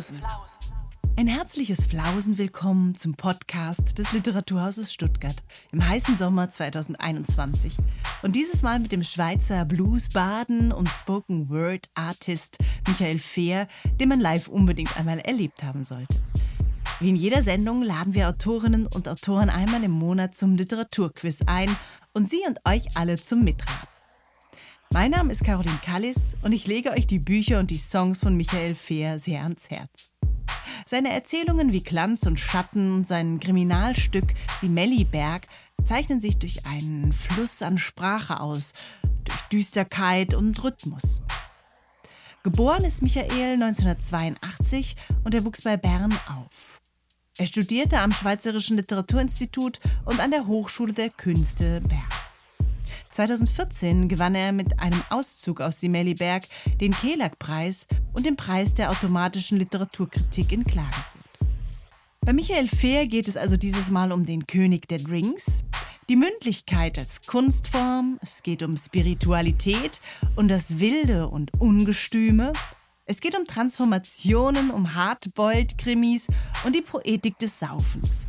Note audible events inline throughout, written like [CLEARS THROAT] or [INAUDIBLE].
Flausen. Ein herzliches Flausen-Willkommen zum Podcast des Literaturhauses Stuttgart im heißen Sommer 2021. Und dieses Mal mit dem Schweizer Blues-Baden und Spoken-Word-Artist Michael Fehr, den man live unbedingt einmal erlebt haben sollte. Wie in jeder Sendung laden wir Autorinnen und Autoren einmal im Monat zum Literaturquiz ein und Sie und euch alle zum Mitraten. Mein Name ist Caroline Kallis und ich lege euch die Bücher und die Songs von Michael Fehr sehr ans Herz. Seine Erzählungen wie Glanz und Schatten und sein Kriminalstück Simelliberg zeichnen sich durch einen Fluss an Sprache aus, durch Düsterkeit und Rhythmus. Geboren ist Michael 1982 und er wuchs bei Bern auf. Er studierte am Schweizerischen Literaturinstitut und an der Hochschule der Künste Bern. 2014 gewann er mit einem Auszug aus Simeliberg den Kelag-Preis und den Preis der automatischen Literaturkritik in Klagenfurt. Bei Michael Fehr geht es also dieses Mal um den König der Drinks, die Mündlichkeit als Kunstform, es geht um Spiritualität und das Wilde und Ungestüme, es geht um Transformationen, um Hardboiled-Krimis und die Poetik des Saufens.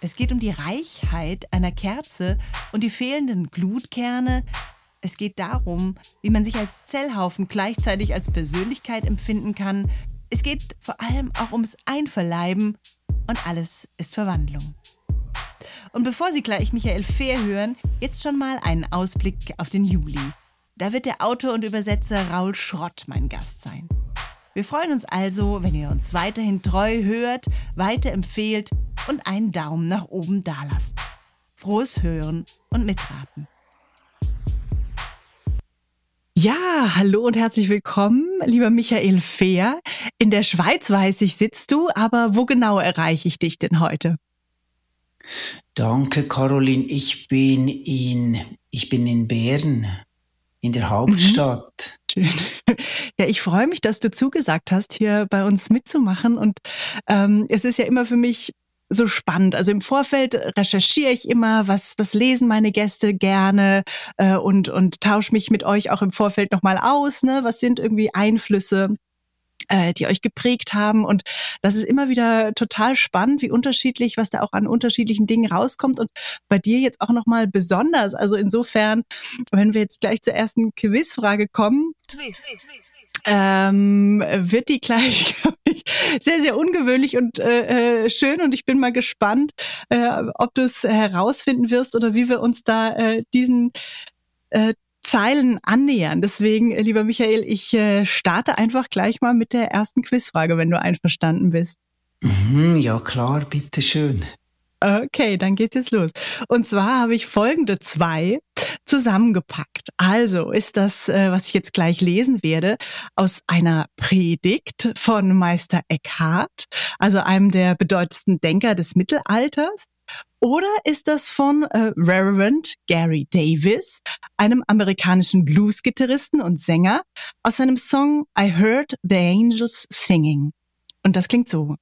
Es geht um die Reichheit einer Kerze und die fehlenden Glutkerne. Es geht darum, wie man sich als Zellhaufen gleichzeitig als Persönlichkeit empfinden kann. Es geht vor allem auch ums Einverleiben und alles ist Verwandlung. Und bevor Sie gleich Michael Fehr hören, jetzt schon mal einen Ausblick auf den Juli. Da wird der Autor und Übersetzer Raul Schrott mein Gast sein. Wir freuen uns also, wenn ihr uns weiterhin treu hört, weiterempfehlt und einen Daumen nach oben dalasst. Frohes Hören und Mitraten. Ja, hallo und herzlich willkommen, lieber Michael Fehr. In der Schweiz weiß ich, sitzt du, aber wo genau erreiche ich dich denn heute? Danke, Caroline. Ich bin in, ich bin in Bern, in der Hauptstadt. Mhm. Schön. [LAUGHS] Ja, ich freue mich, dass du zugesagt hast, hier bei uns mitzumachen. Und ähm, es ist ja immer für mich so spannend. Also im Vorfeld recherchiere ich immer, was, was lesen meine Gäste gerne äh, und, und tausche mich mit euch auch im Vorfeld nochmal aus. Ne? Was sind irgendwie Einflüsse? Äh, die euch geprägt haben. Und das ist immer wieder total spannend, wie unterschiedlich, was da auch an unterschiedlichen Dingen rauskommt. Und bei dir jetzt auch nochmal besonders. Also insofern, wenn wir jetzt gleich zur ersten Quizfrage kommen. Quiz ähm, wird die gleich [LAUGHS] ich, sehr, sehr ungewöhnlich und äh, äh, schön und ich bin mal gespannt, äh, ob du es herausfinden wirst oder wie wir uns da äh, diesen äh, Zeilen annähern. Deswegen, äh, lieber Michael, ich äh, starte einfach gleich mal mit der ersten Quizfrage, wenn du einverstanden bist. Mhm, ja klar, bitteschön. Okay, dann geht's jetzt los. Und zwar habe ich folgende zwei zusammengepackt. Also ist das, äh, was ich jetzt gleich lesen werde, aus einer Predigt von Meister Eckhart, also einem der bedeutendsten Denker des Mittelalters. Oder ist das von äh, Reverend Gary Davis, einem amerikanischen Blues-Gitarristen und Sänger, aus seinem Song I Heard the Angels Singing? Und das klingt so.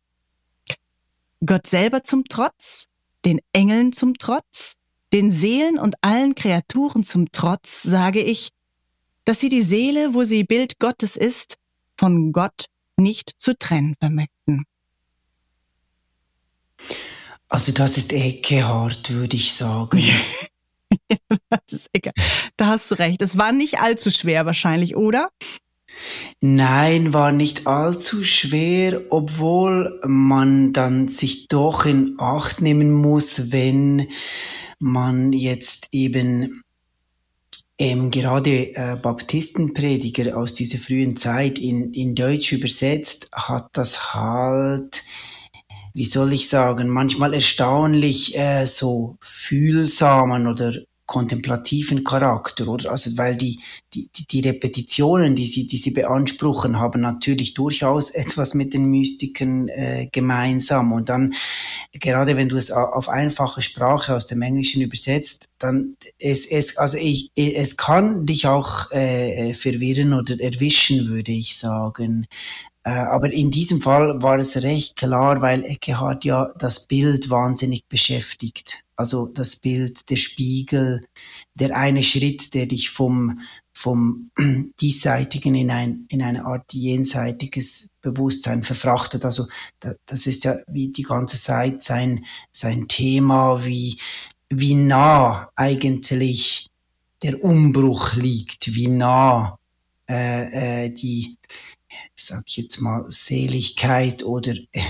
Gott selber zum Trotz, den Engeln zum Trotz, den Seelen und allen Kreaturen zum Trotz sage ich, dass sie die Seele, wo sie Bild Gottes ist, von Gott nicht zu trennen vermöchten. Also das ist Eckehart, würde ich sagen. [LAUGHS] das ist egal. Da hast du recht. Es war nicht allzu schwer wahrscheinlich, oder? Nein, war nicht allzu schwer, obwohl man dann sich doch in Acht nehmen muss, wenn man jetzt eben ähm, gerade äh, Baptistenprediger aus dieser frühen Zeit in, in Deutsch übersetzt, hat das halt, wie soll ich sagen, manchmal erstaunlich äh, so fühlsamen oder kontemplativen Charakter, oder? Also, weil die, die, die Repetitionen, die sie, die sie beanspruchen, haben natürlich durchaus etwas mit den Mystiken äh, gemeinsam. Und dann, gerade wenn du es auf einfache Sprache aus dem Englischen übersetzt, dann es, es, also ich, es kann dich auch äh, verwirren oder erwischen, würde ich sagen. Äh, aber in diesem Fall war es recht klar, weil Eckehard ja das Bild wahnsinnig beschäftigt. Also das Bild, der Spiegel, der eine Schritt, der dich vom, vom [CLEARS THROAT] diesseitigen in ein in eine Art jenseitiges Bewusstsein verfrachtet. Also das ist ja wie die ganze Zeit sein sein Thema, wie wie nah eigentlich der Umbruch liegt, wie nah äh, äh, die sag ich jetzt mal, Seligkeit oder äh,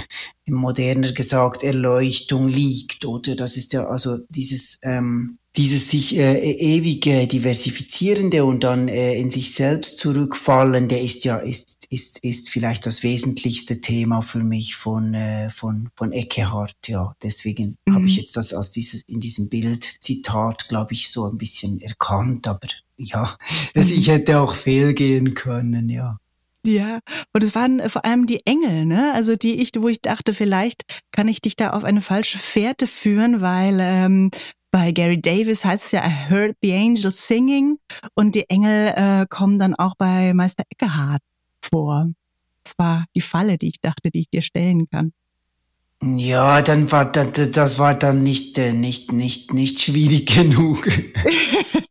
moderner gesagt Erleuchtung liegt, oder? Das ist ja also dieses, ähm, dieses sich äh, e-, ewige diversifizierende und dann äh, in sich selbst zurückfallende ist ja ist ist ist vielleicht das wesentlichste Thema für mich von äh, von von Eckehart ja deswegen mhm. habe ich jetzt das aus dieses in diesem Bild Zitat glaube ich so ein bisschen erkannt aber ja also [LAUGHS] ich hätte auch fehlgehen können ja ja, und es waren äh, vor allem die Engel, ne? Also die ich, wo ich dachte, vielleicht kann ich dich da auf eine falsche Fährte führen, weil ähm, bei Gary Davis heißt es ja, I heard the angels singing und die Engel äh, kommen dann auch bei Meister Eckehard vor. Das war die Falle, die ich dachte, die ich dir stellen kann. Ja, dann war das, das war dann nicht äh, nicht nicht nicht schwierig [LAUGHS] genug. [LAUGHS]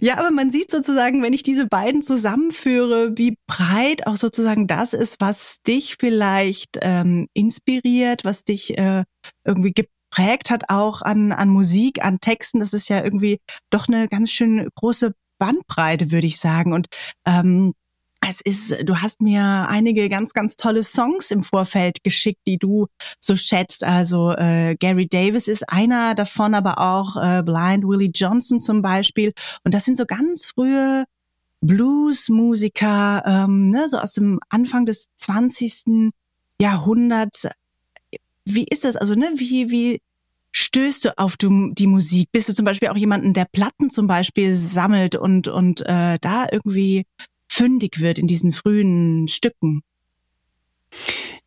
ja, aber man sieht sozusagen, wenn ich diese beiden zusammenführe, wie breit auch sozusagen das ist, was dich vielleicht ähm, inspiriert, was dich äh, irgendwie geprägt hat auch an an Musik, an Texten. Das ist ja irgendwie doch eine ganz schön große Bandbreite, würde ich sagen. Und ähm, es ist, du hast mir einige ganz, ganz tolle Songs im Vorfeld geschickt, die du so schätzt. Also äh, Gary Davis ist einer davon, aber auch äh, Blind Willie Johnson zum Beispiel. Und das sind so ganz frühe Blues-Musiker, ähm, ne, so aus dem Anfang des 20. Jahrhunderts. Wie ist das? Also, ne, wie, wie stößt du auf die Musik? Bist du zum Beispiel auch jemanden, der Platten zum Beispiel sammelt und, und äh, da irgendwie fündig wird in diesen frühen Stücken?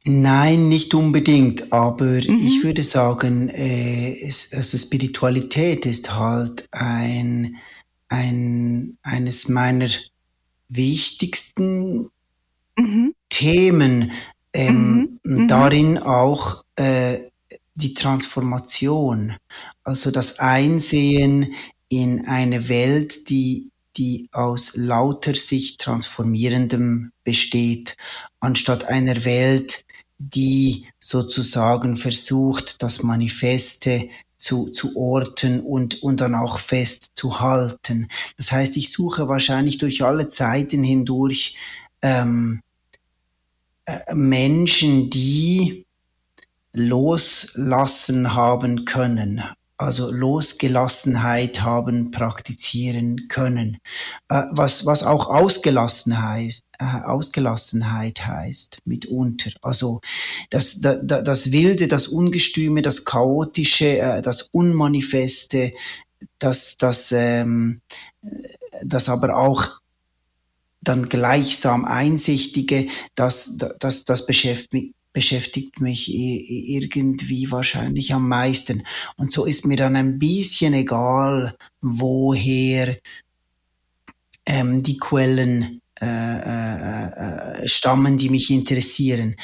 Nein, nicht unbedingt, aber mhm. ich würde sagen, äh, es, also Spiritualität ist halt ein, ein, eines meiner wichtigsten mhm. Themen. Ähm, mhm. mhm. Darin auch äh, die Transformation, also das Einsehen in eine Welt, die die aus lauter sich transformierendem besteht, anstatt einer Welt, die sozusagen versucht, das Manifeste zu, zu orten und, und dann auch festzuhalten. Das heißt, ich suche wahrscheinlich durch alle Zeiten hindurch ähm, äh, Menschen, die loslassen haben können, also Losgelassenheit haben praktizieren können, äh, was, was auch ausgelassen heißt, äh, Ausgelassenheit heißt mitunter. Also das, das, das Wilde, das Ungestüme, das Chaotische, äh, das Unmanifeste, das, das, ähm, das aber auch dann gleichsam Einsichtige, das, das, das beschäftigt, beschäftigt mich irgendwie wahrscheinlich am meisten. Und so ist mir dann ein bisschen egal, woher ähm, die Quellen äh, äh, äh, stammen, die mich interessieren.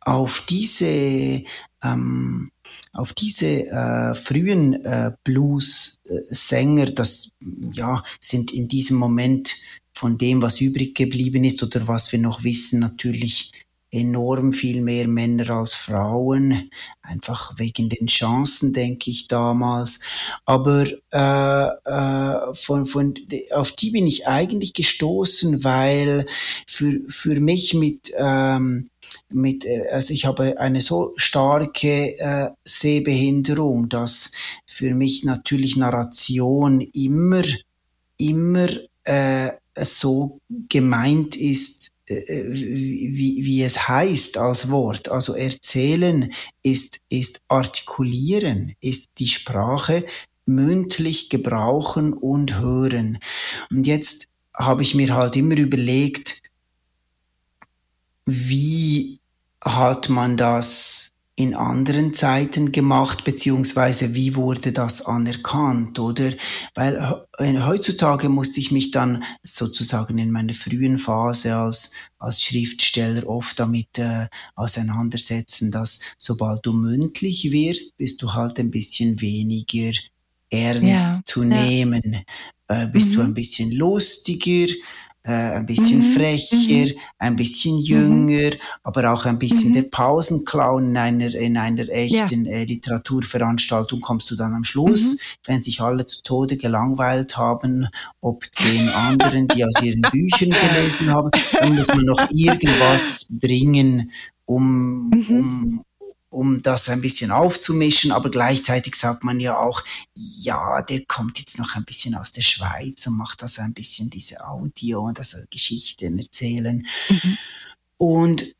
Auf diese ähm, auf diese äh, frühen äh, Blues-Sänger, das ja sind in diesem Moment von dem, was übrig geblieben ist oder was wir noch wissen, natürlich enorm viel mehr Männer als Frauen, einfach wegen den Chancen, denke ich damals. Aber äh, äh, von, von, auf die bin ich eigentlich gestoßen, weil für, für mich mit, ähm, mit, äh, also ich habe eine so starke äh, Sehbehinderung, dass für mich natürlich Narration immer, immer äh, so gemeint ist, wie, wie es heißt als Wort. Also erzählen ist, ist artikulieren, ist die Sprache mündlich gebrauchen und hören. Und jetzt habe ich mir halt immer überlegt, wie hat man das in anderen Zeiten gemacht, beziehungsweise wie wurde das anerkannt, oder? Weil heutzutage musste ich mich dann sozusagen in meiner frühen Phase als, als Schriftsteller oft damit äh, auseinandersetzen, dass sobald du mündlich wirst, bist du halt ein bisschen weniger ernst ja, zu nehmen. Äh, bist mhm. du ein bisschen lustiger? Äh, ein bisschen mhm. frecher, mhm. ein bisschen mhm. jünger, mhm. aber auch ein bisschen mhm. der Pausenclown in einer, in einer echten ja. äh, Literaturveranstaltung kommst du dann am Schluss, mhm. wenn sich alle zu Tode gelangweilt haben, ob zehn anderen, die aus ihren Büchern gelesen haben, dann muss man noch [LAUGHS] irgendwas bringen, um, um, um das ein bisschen aufzumischen, aber gleichzeitig sagt man ja auch, ja, der kommt jetzt noch ein bisschen aus der Schweiz und macht das ein bisschen diese Audio und also Geschichten erzählen. Mhm. Und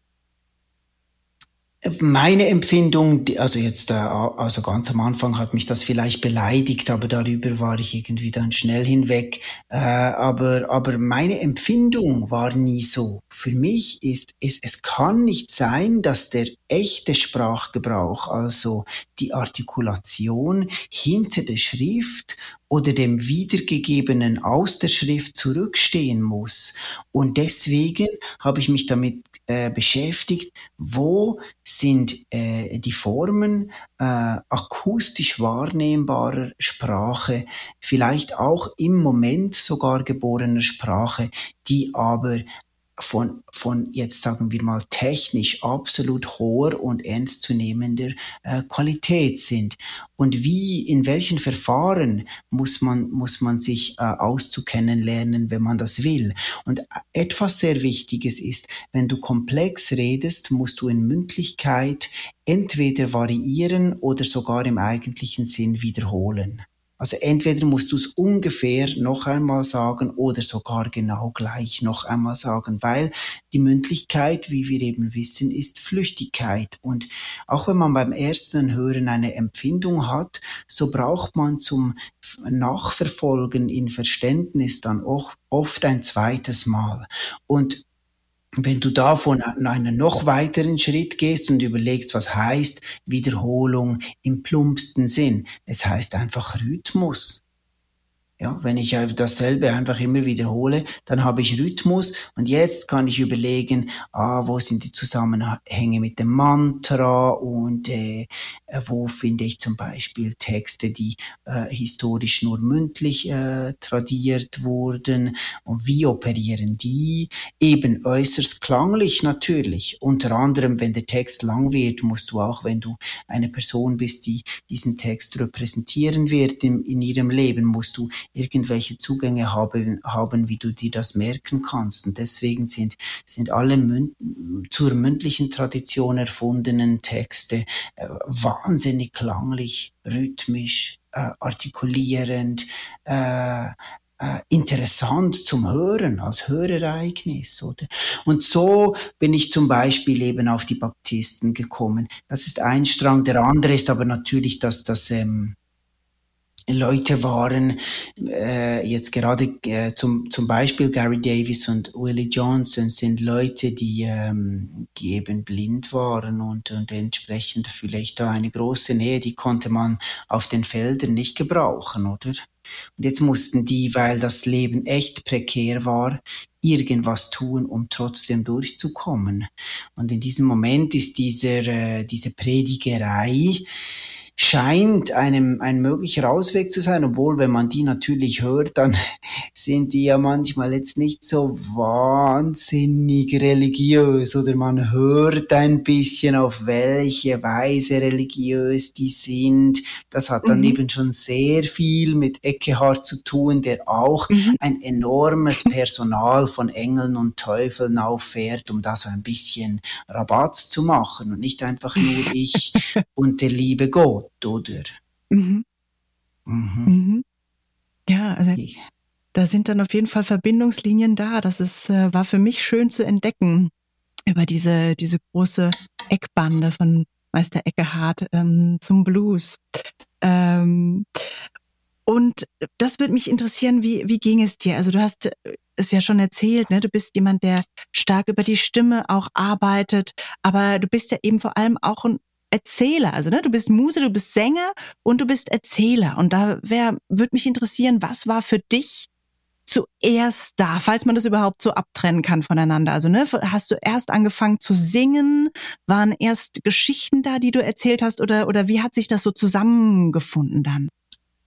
meine Empfindung, also jetzt, äh, also ganz am Anfang hat mich das vielleicht beleidigt, aber darüber war ich irgendwie dann schnell hinweg. Äh, aber, aber meine Empfindung war nie so. Für mich ist es, es kann nicht sein, dass der echte Sprachgebrauch, also die Artikulation hinter der Schrift oder dem Wiedergegebenen aus der Schrift zurückstehen muss. Und deswegen habe ich mich damit äh, beschäftigt, wo sind äh, die Formen äh, akustisch wahrnehmbarer Sprache, vielleicht auch im Moment sogar geborener Sprache, die aber von, von jetzt sagen wir mal technisch absolut hoher und ernstzunehmender äh, Qualität sind. Und wie, in welchen Verfahren muss man, muss man sich äh, auszukennen lernen, wenn man das will. Und etwas sehr Wichtiges ist, wenn du komplex redest, musst du in Mündlichkeit entweder variieren oder sogar im eigentlichen Sinn wiederholen. Also entweder musst du es ungefähr noch einmal sagen oder sogar genau gleich noch einmal sagen, weil die Mündlichkeit, wie wir eben wissen, ist Flüchtigkeit. Und auch wenn man beim ersten Hören eine Empfindung hat, so braucht man zum Nachverfolgen in Verständnis dann oft ein zweites Mal. Und wenn du davon einen noch weiteren Schritt gehst und überlegst, was heißt Wiederholung im plumpsten Sinn, es heißt einfach Rhythmus. Ja, wenn ich dasselbe einfach immer wiederhole, dann habe ich Rhythmus und jetzt kann ich überlegen, ah, wo sind die Zusammenhänge mit dem Mantra und äh, wo finde ich zum Beispiel Texte, die äh, historisch nur mündlich äh, tradiert wurden und wie operieren die? Eben äußerst klanglich natürlich. Unter anderem, wenn der Text lang wird, musst du auch, wenn du eine Person bist, die diesen Text repräsentieren wird in, in ihrem Leben, musst du irgendwelche Zugänge haben, haben, wie du dir das merken kannst. Und deswegen sind, sind alle Mün zur mündlichen Tradition erfundenen Texte äh, wahnsinnig klanglich, rhythmisch, äh, artikulierend, äh, äh, interessant zum Hören, als Hörereignis, oder? Und so bin ich zum Beispiel eben auf die Baptisten gekommen. Das ist ein Strang. Der andere ist aber natürlich, dass das ähm, Leute waren, äh, jetzt gerade äh, zum, zum Beispiel Gary Davis und Willie Johnson sind Leute, die, ähm, die eben blind waren und, und entsprechend vielleicht da eine große Nähe, die konnte man auf den Feldern nicht gebrauchen, oder? Und jetzt mussten die, weil das Leben echt prekär war, irgendwas tun, um trotzdem durchzukommen. Und in diesem Moment ist dieser, äh, diese Predigerei, scheint einem ein möglicher Ausweg zu sein, obwohl wenn man die natürlich hört, dann [LAUGHS] sind die ja manchmal jetzt nicht so wahnsinnig religiös oder man hört ein bisschen auf welche Weise religiös die sind. Das hat dann mhm. eben schon sehr viel mit Eckehard zu tun, der auch mhm. ein enormes Personal von Engeln und Teufeln auffährt, um da so ein bisschen Rabatt zu machen und nicht einfach nur [LAUGHS] ich und der liebe Gott. Gott, oder? Mhm. Mhm. Mhm. Ja, also da sind dann auf jeden Fall Verbindungslinien da. Das ist, äh, war für mich schön zu entdecken über diese, diese große Eckbande von Meister Eckehard ähm, zum Blues. Ähm, und das würde mich interessieren, wie, wie ging es dir? Also du hast es ja schon erzählt, ne? du bist jemand, der stark über die Stimme auch arbeitet, aber du bist ja eben vor allem auch ein Erzähler. Also ne, du bist Muse, du bist Sänger und du bist Erzähler. Und da wäre, würde mich interessieren, was war für dich zuerst da, falls man das überhaupt so abtrennen kann voneinander? Also ne, hast du erst angefangen zu singen? Waren erst Geschichten da, die du erzählt hast, oder oder wie hat sich das so zusammengefunden dann?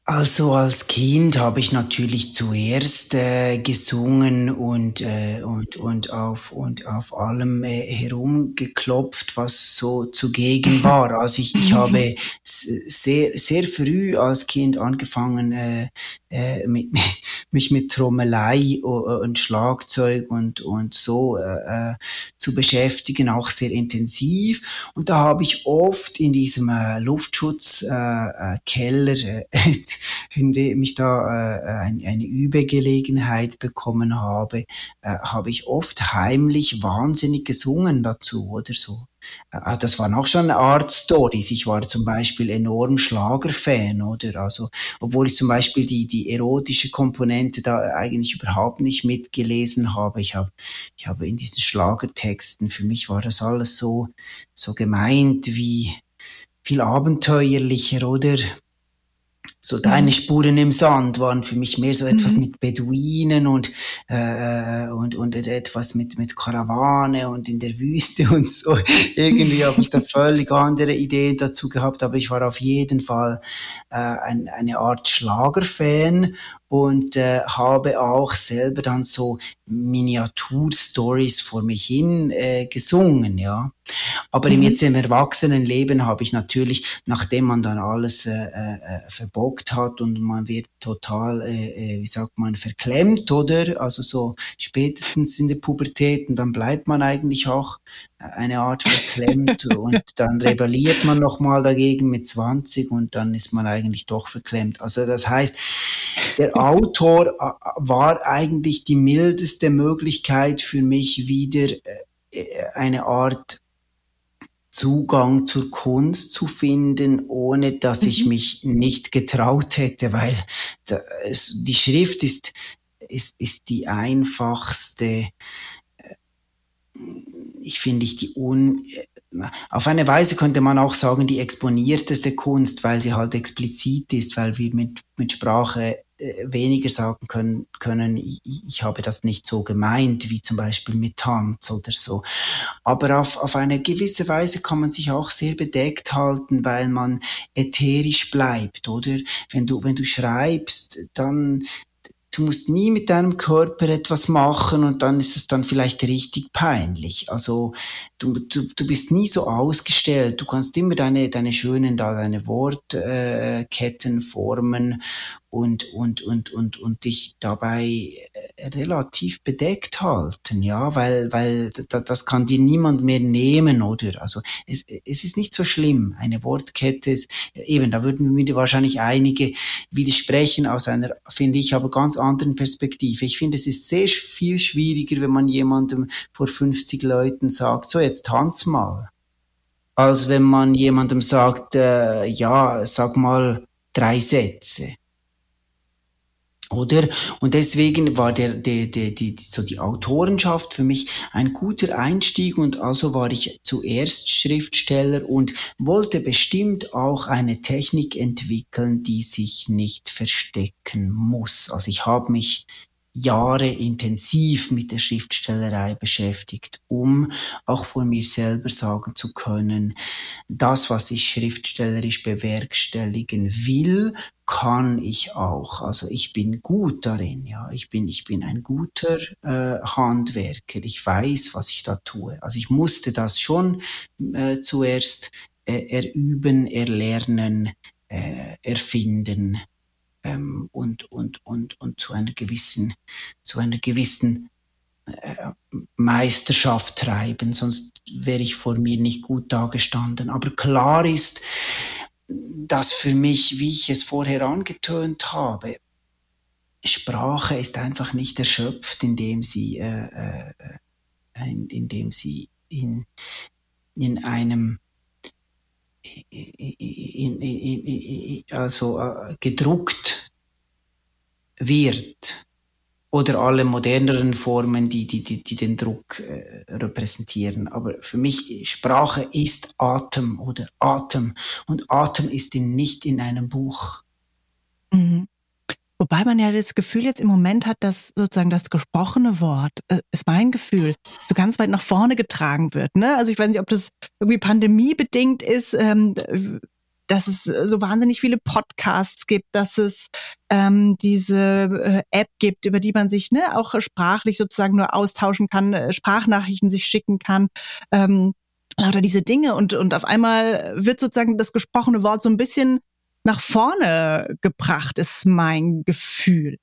Also als Kind habe ich natürlich zuerst äh, gesungen und, äh, und, und, auf, und auf allem äh, herumgeklopft, was so zugegen [LAUGHS] war. Also ich, ich habe sehr, sehr früh als Kind angefangen, äh, äh, mit, [LAUGHS] mich mit Trommelei und Schlagzeug und, und so äh, äh, zu beschäftigen, auch sehr intensiv. Und da habe ich oft in diesem äh, Luftschutzkeller, äh, äh, in [LAUGHS] dem ich da äh, ein, eine Übegelegenheit bekommen habe, äh, habe ich oft heimlich wahnsinnig gesungen dazu oder so. Äh, das waren auch schon Art Stories. Ich war zum Beispiel enorm Schlagerfan, oder? Also, obwohl ich zum Beispiel die, die erotische Komponente da eigentlich überhaupt nicht mitgelesen habe. Ich habe, ich habe in diesen Schlagertexten, für mich war das alles so, so gemeint wie viel abenteuerlicher, oder? So deine mhm. Spuren im Sand waren für mich mehr so etwas mhm. mit Beduinen und, äh, und, und etwas mit, mit Karawane und in der Wüste [LAUGHS] und so. Irgendwie habe ich da [LAUGHS] völlig andere Ideen dazu gehabt, aber ich war auf jeden Fall äh, ein, eine Art Schlagerfan und äh, habe auch selber dann so Miniaturstories vor mich hin äh, gesungen, ja. Aber mhm. im jetzt im Erwachsenenleben habe ich natürlich, nachdem man dann alles äh, äh, verbockt hat und man wird total, äh, äh, wie sagt man, verklemmt, oder? Also so spätestens in der Pubertät und dann bleibt man eigentlich auch eine Art verklemmt [LAUGHS] und dann rebelliert man nochmal dagegen mit 20 und dann ist man eigentlich doch verklemmt. Also das heißt, der Autor äh, war eigentlich die mildeste Möglichkeit für mich wieder äh, eine Art Zugang zur Kunst zu finden, ohne dass ich mhm. mich nicht getraut hätte, weil die Schrift ist, ist, ist die einfachste ich finde ich die un, auf eine Weise könnte man auch sagen, die exponierteste Kunst, weil sie halt explizit ist, weil wir mit, mit Sprache äh, weniger sagen können, können ich, ich habe das nicht so gemeint, wie zum Beispiel mit Tanz oder so. Aber auf, auf eine gewisse Weise kann man sich auch sehr bedeckt halten, weil man ätherisch bleibt, oder? Wenn du, wenn du schreibst, dann, du musst nie mit deinem Körper etwas machen und dann ist es dann vielleicht richtig peinlich. Also du, du, du bist nie so ausgestellt. Du kannst immer deine, deine schönen da, deine Wortketten äh, formen und, und, und, und, und dich dabei äh, relativ bedeckt halten, ja, weil, weil das kann dir niemand mehr nehmen, oder? Also es, es ist nicht so schlimm. Eine Wortkette ist, eben, da würden mir wahrscheinlich einige widersprechen aus einer, finde ich, aber ganz anderen Perspektive. Ich finde, es ist sehr viel schwieriger, wenn man jemandem vor 50 Leuten sagt, so jetzt tanz mal. Als wenn man jemandem sagt, äh, ja, sag mal drei Sätze oder? Und deswegen war der, der, der, die, so die Autorenschaft für mich ein guter Einstieg und also war ich zuerst Schriftsteller und wollte bestimmt auch eine Technik entwickeln, die sich nicht verstecken muss. Also ich habe mich Jahre intensiv mit der Schriftstellerei beschäftigt, um auch vor mir selber sagen zu können, das, was ich schriftstellerisch bewerkstelligen will, kann ich auch. Also ich bin gut darin, ja. Ich bin, ich bin ein guter äh, Handwerker. Ich weiß, was ich da tue. Also ich musste das schon äh, zuerst äh, erüben, erlernen, äh, erfinden ähm, und, und, und, und zu einer gewissen, zu einer gewissen äh, Meisterschaft treiben, sonst wäre ich vor mir nicht gut dagestanden. Aber klar ist, dass für mich, wie ich es vorher angetönt habe, Sprache ist einfach nicht erschöpft, indem sie, äh, äh, indem sie in, in einem in, in, in, also äh, gedruckt wird oder alle moderneren Formen, die, die, die, die den Druck äh, repräsentieren. Aber für mich, Sprache ist Atem oder Atem. Und Atem ist in, nicht in einem Buch. Mhm. Wobei man ja das Gefühl jetzt im Moment hat, dass sozusagen das gesprochene Wort, äh, ist mein Gefühl, so ganz weit nach vorne getragen wird. Ne? Also ich weiß nicht, ob das irgendwie pandemiebedingt ist. Ähm, dass es so wahnsinnig viele Podcasts gibt, dass es ähm, diese äh, App gibt, über die man sich ne, auch sprachlich sozusagen nur austauschen kann, äh, Sprachnachrichten sich schicken kann. Ähm, lauter diese Dinge und, und auf einmal wird sozusagen das gesprochene Wort so ein bisschen nach vorne gebracht, ist mein Gefühl.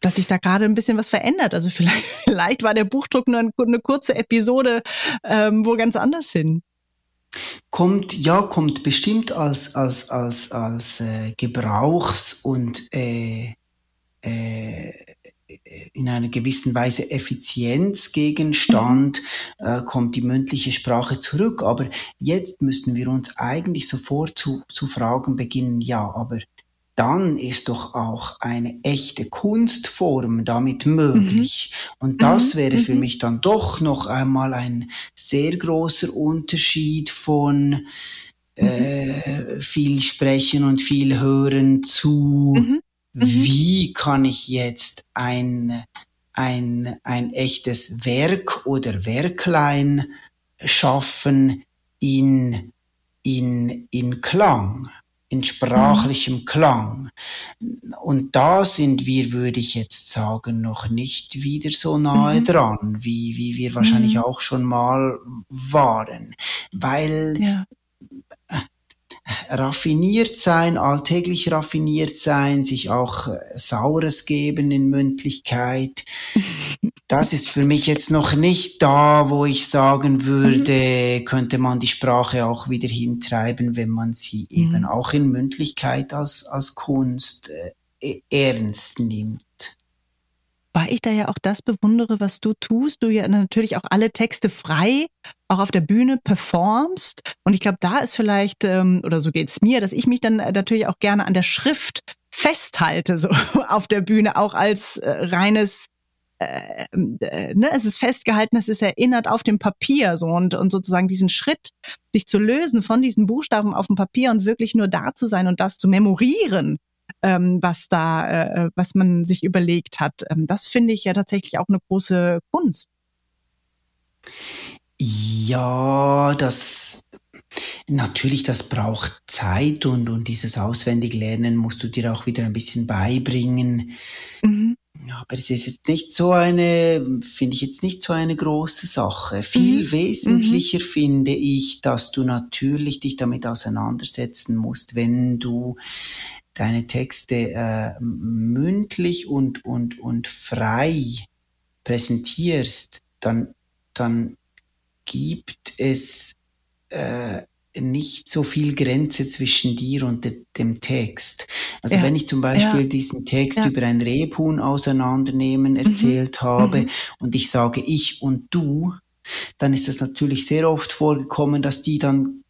Dass sich da gerade ein bisschen was verändert. Also vielleicht, [LAUGHS] vielleicht war der Buchdruck nur eine kurze Episode, ähm, wo ganz anders hin. Kommt, ja, kommt bestimmt als, als, als, als äh, Gebrauchs- und äh, äh, in einer gewissen Weise Effizienzgegenstand mhm. äh, kommt die mündliche Sprache zurück. Aber jetzt müssten wir uns eigentlich sofort zu, zu fragen beginnen, ja, aber dann ist doch auch eine echte Kunstform damit möglich. Mhm. Und das mhm. wäre für mhm. mich dann doch noch einmal ein sehr großer Unterschied von äh, viel sprechen und viel hören zu mhm. Mhm. wie kann ich jetzt ein, ein, ein echtes Werk oder Werklein schaffen in, in, in Klang, in sprachlichem mhm. Klang. Und da sind wir, würde ich jetzt sagen, noch nicht wieder so nahe mhm. dran, wie, wie wir wahrscheinlich mhm. auch schon mal waren. Weil ja raffiniert sein, alltäglich raffiniert sein, sich auch äh, Saures geben in Mündlichkeit. [LAUGHS] Das ist für mich jetzt noch nicht da, wo ich sagen würde, könnte man die Sprache auch wieder hintreiben, wenn man sie mhm. eben auch in Mündlichkeit als, als Kunst äh, e-, ernst nimmt weil ich da ja auch das bewundere, was du tust. Du ja natürlich auch alle Texte frei, auch auf der Bühne performst. Und ich glaube, da ist vielleicht, ähm, oder so geht's mir, dass ich mich dann natürlich auch gerne an der Schrift festhalte, so [LAUGHS] auf der Bühne, auch als äh, reines äh, äh, ne, es ist festgehalten, es ist erinnert auf dem Papier so und, und sozusagen diesen Schritt, sich zu lösen von diesen Buchstaben auf dem Papier und wirklich nur da zu sein und das zu memorieren, ähm, was da, äh, was man sich überlegt hat. Ähm, das finde ich ja tatsächlich auch eine große Kunst. Ja, das natürlich, das braucht Zeit und, und dieses Auswendiglernen musst du dir auch wieder ein bisschen beibringen. Mhm. Aber es ist jetzt nicht so eine, finde ich jetzt nicht so eine große Sache. Viel mhm. wesentlicher mhm. finde ich, dass du natürlich dich damit auseinandersetzen musst, wenn du deine Texte äh, mündlich und, und, und frei präsentierst, dann, dann gibt es äh, nicht so viel Grenze zwischen dir und de, dem Text. Also ja. wenn ich zum Beispiel ja. diesen Text ja. über ein Rebhuhn auseinandernehmen mhm. erzählt mhm. habe mhm. und ich sage ich und du, dann ist das natürlich sehr oft vorgekommen, dass die dann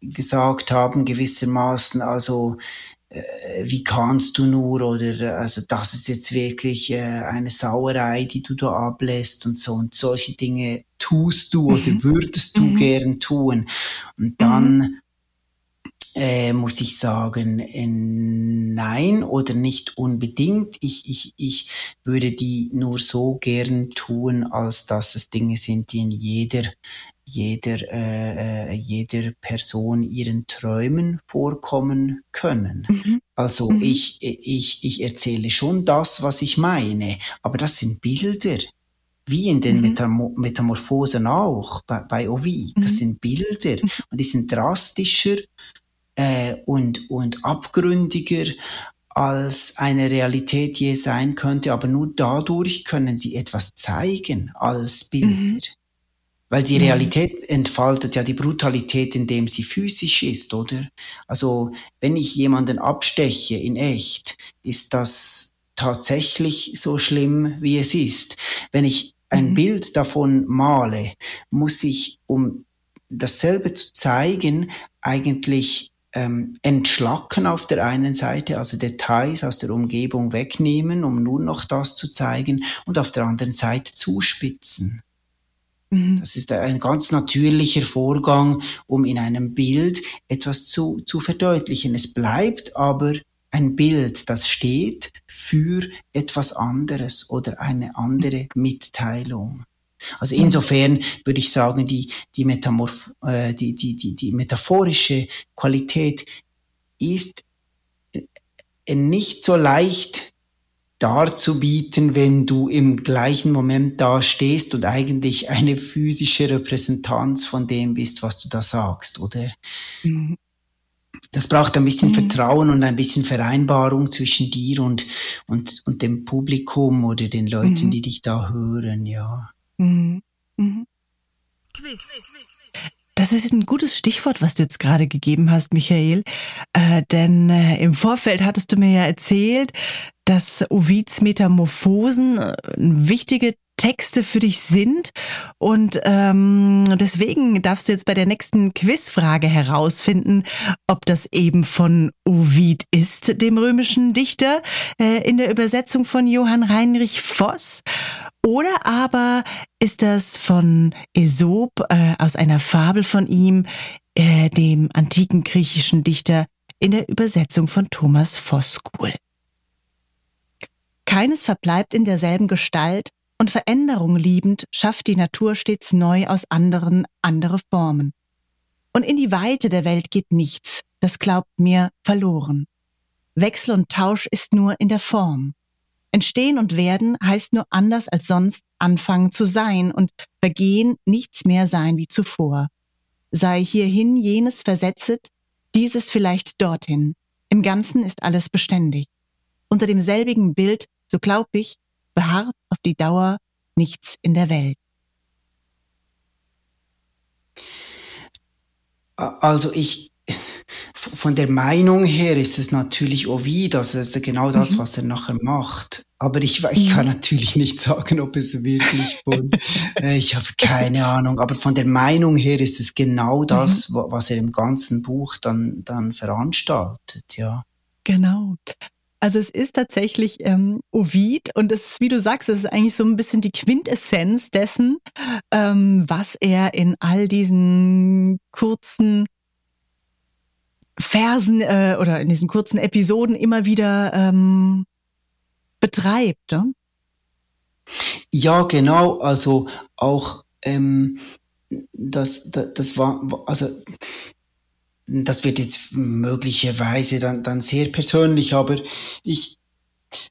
gesagt haben, gewissermaßen, also äh, wie kannst du nur oder also das ist jetzt wirklich äh, eine Sauerei, die du da ablässt und so und solche Dinge tust du oder mhm. würdest du mhm. gern tun und dann mhm. äh, muss ich sagen, äh, nein oder nicht unbedingt. Ich, ich, ich würde die nur so gern tun, als dass es Dinge sind, die in jeder jeder, äh, äh, jeder Person ihren Träumen vorkommen können. Mhm. Also mhm. Ich, ich, ich erzähle schon das, was ich meine, aber das sind Bilder. Wie in den mhm. Metam Metamorphosen auch bei, bei Ovid. Das mhm. sind Bilder mhm. und die sind drastischer äh, und, und abgründiger als eine Realität je sein könnte, aber nur dadurch können sie etwas zeigen als Bilder. Mhm. Weil die Realität entfaltet ja die Brutalität, indem sie physisch ist, oder? Also, wenn ich jemanden absteche in echt, ist das tatsächlich so schlimm, wie es ist. Wenn ich ein mhm. Bild davon male, muss ich, um dasselbe zu zeigen, eigentlich ähm, entschlacken auf der einen Seite, also Details aus der Umgebung wegnehmen, um nur noch das zu zeigen, und auf der anderen Seite zuspitzen. Mhm. Das ist ein ganz natürlicher Vorgang, um in einem Bild etwas zu, zu verdeutlichen. Es bleibt aber ein Bild, das steht für etwas anderes oder eine andere Mitteilung. Also insofern würde ich sagen, die, die, Metamorph äh, die, die, die, die metaphorische Qualität ist äh, nicht so leicht darzubieten, wenn du im gleichen Moment da stehst und eigentlich eine physische Repräsentanz von dem bist, was du da sagst, oder? Mhm. Das braucht ein bisschen mhm. Vertrauen und ein bisschen Vereinbarung zwischen dir und, und, und dem Publikum oder den Leuten, mhm. die dich da hören, ja. Mhm. Mhm. Das ist ein gutes Stichwort, was du jetzt gerade gegeben hast, Michael. Äh, denn äh, im Vorfeld hattest du mir ja erzählt, dass Ovids Metamorphosen äh, wichtige Texte für dich sind. Und ähm, deswegen darfst du jetzt bei der nächsten Quizfrage herausfinden, ob das eben von Ovid ist, dem römischen Dichter, äh, in der Übersetzung von Johann Heinrich Voss. Oder aber ist das von Aesop äh, aus einer Fabel von ihm, äh, dem antiken griechischen Dichter, in der Übersetzung von Thomas Voskuhl. Keines verbleibt in derselben Gestalt, und Veränderung liebend schafft die Natur stets neu aus anderen andere Formen. Und in die Weite der Welt geht nichts, das glaubt mir verloren. Wechsel und Tausch ist nur in der Form. Entstehen und werden heißt nur anders als sonst anfangen zu sein und vergehen nichts mehr sein wie zuvor. Sei hierhin jenes versetzet, dieses vielleicht dorthin. Im Ganzen ist alles beständig. Unter demselbigen Bild, so glaub ich, beharrt auf die Dauer nichts in der Welt. Also ich, von der Meinung her ist es natürlich Ovid, also ist genau das, mhm. was er nachher macht. Aber ich, ich kann mhm. natürlich nicht sagen, ob es wirklich von, [LAUGHS] äh, ich habe keine Ahnung, aber von der Meinung her ist es genau das, mhm. was er im ganzen Buch dann, dann veranstaltet, ja. Genau. Also es ist tatsächlich ähm, Ovid und es ist, wie du sagst, es ist eigentlich so ein bisschen die Quintessenz dessen, ähm, was er in all diesen kurzen Versen äh, oder in diesen kurzen Episoden immer wieder ähm, betreibt. Ne? Ja, genau. Also auch ähm, das, das, das war, also das wird jetzt möglicherweise dann, dann sehr persönlich, aber ich,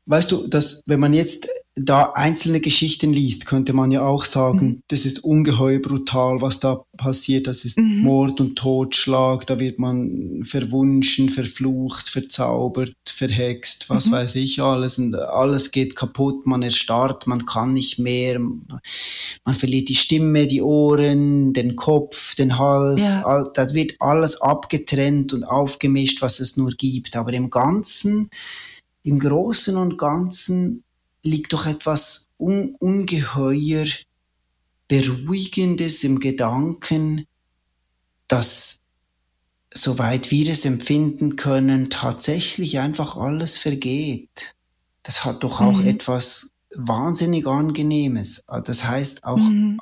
weißt du, dass wenn man jetzt da einzelne Geschichten liest, könnte man ja auch sagen, mhm. das ist ungeheuer brutal, was da passiert. Das ist mhm. Mord und Totschlag. Da wird man verwunschen, verflucht, verzaubert, verhext, was mhm. weiß ich alles. Und alles geht kaputt. Man erstarrt, man kann nicht mehr. Man verliert die Stimme, die Ohren, den Kopf, den Hals. Ja. All, das wird alles abgetrennt und aufgemischt, was es nur gibt. Aber im Ganzen, im Großen und Ganzen liegt doch etwas un ungeheuer Beruhigendes im Gedanken, dass, soweit wir es empfinden können, tatsächlich einfach alles vergeht. Das hat doch auch mhm. etwas wahnsinnig Angenehmes. Das heißt auch mhm.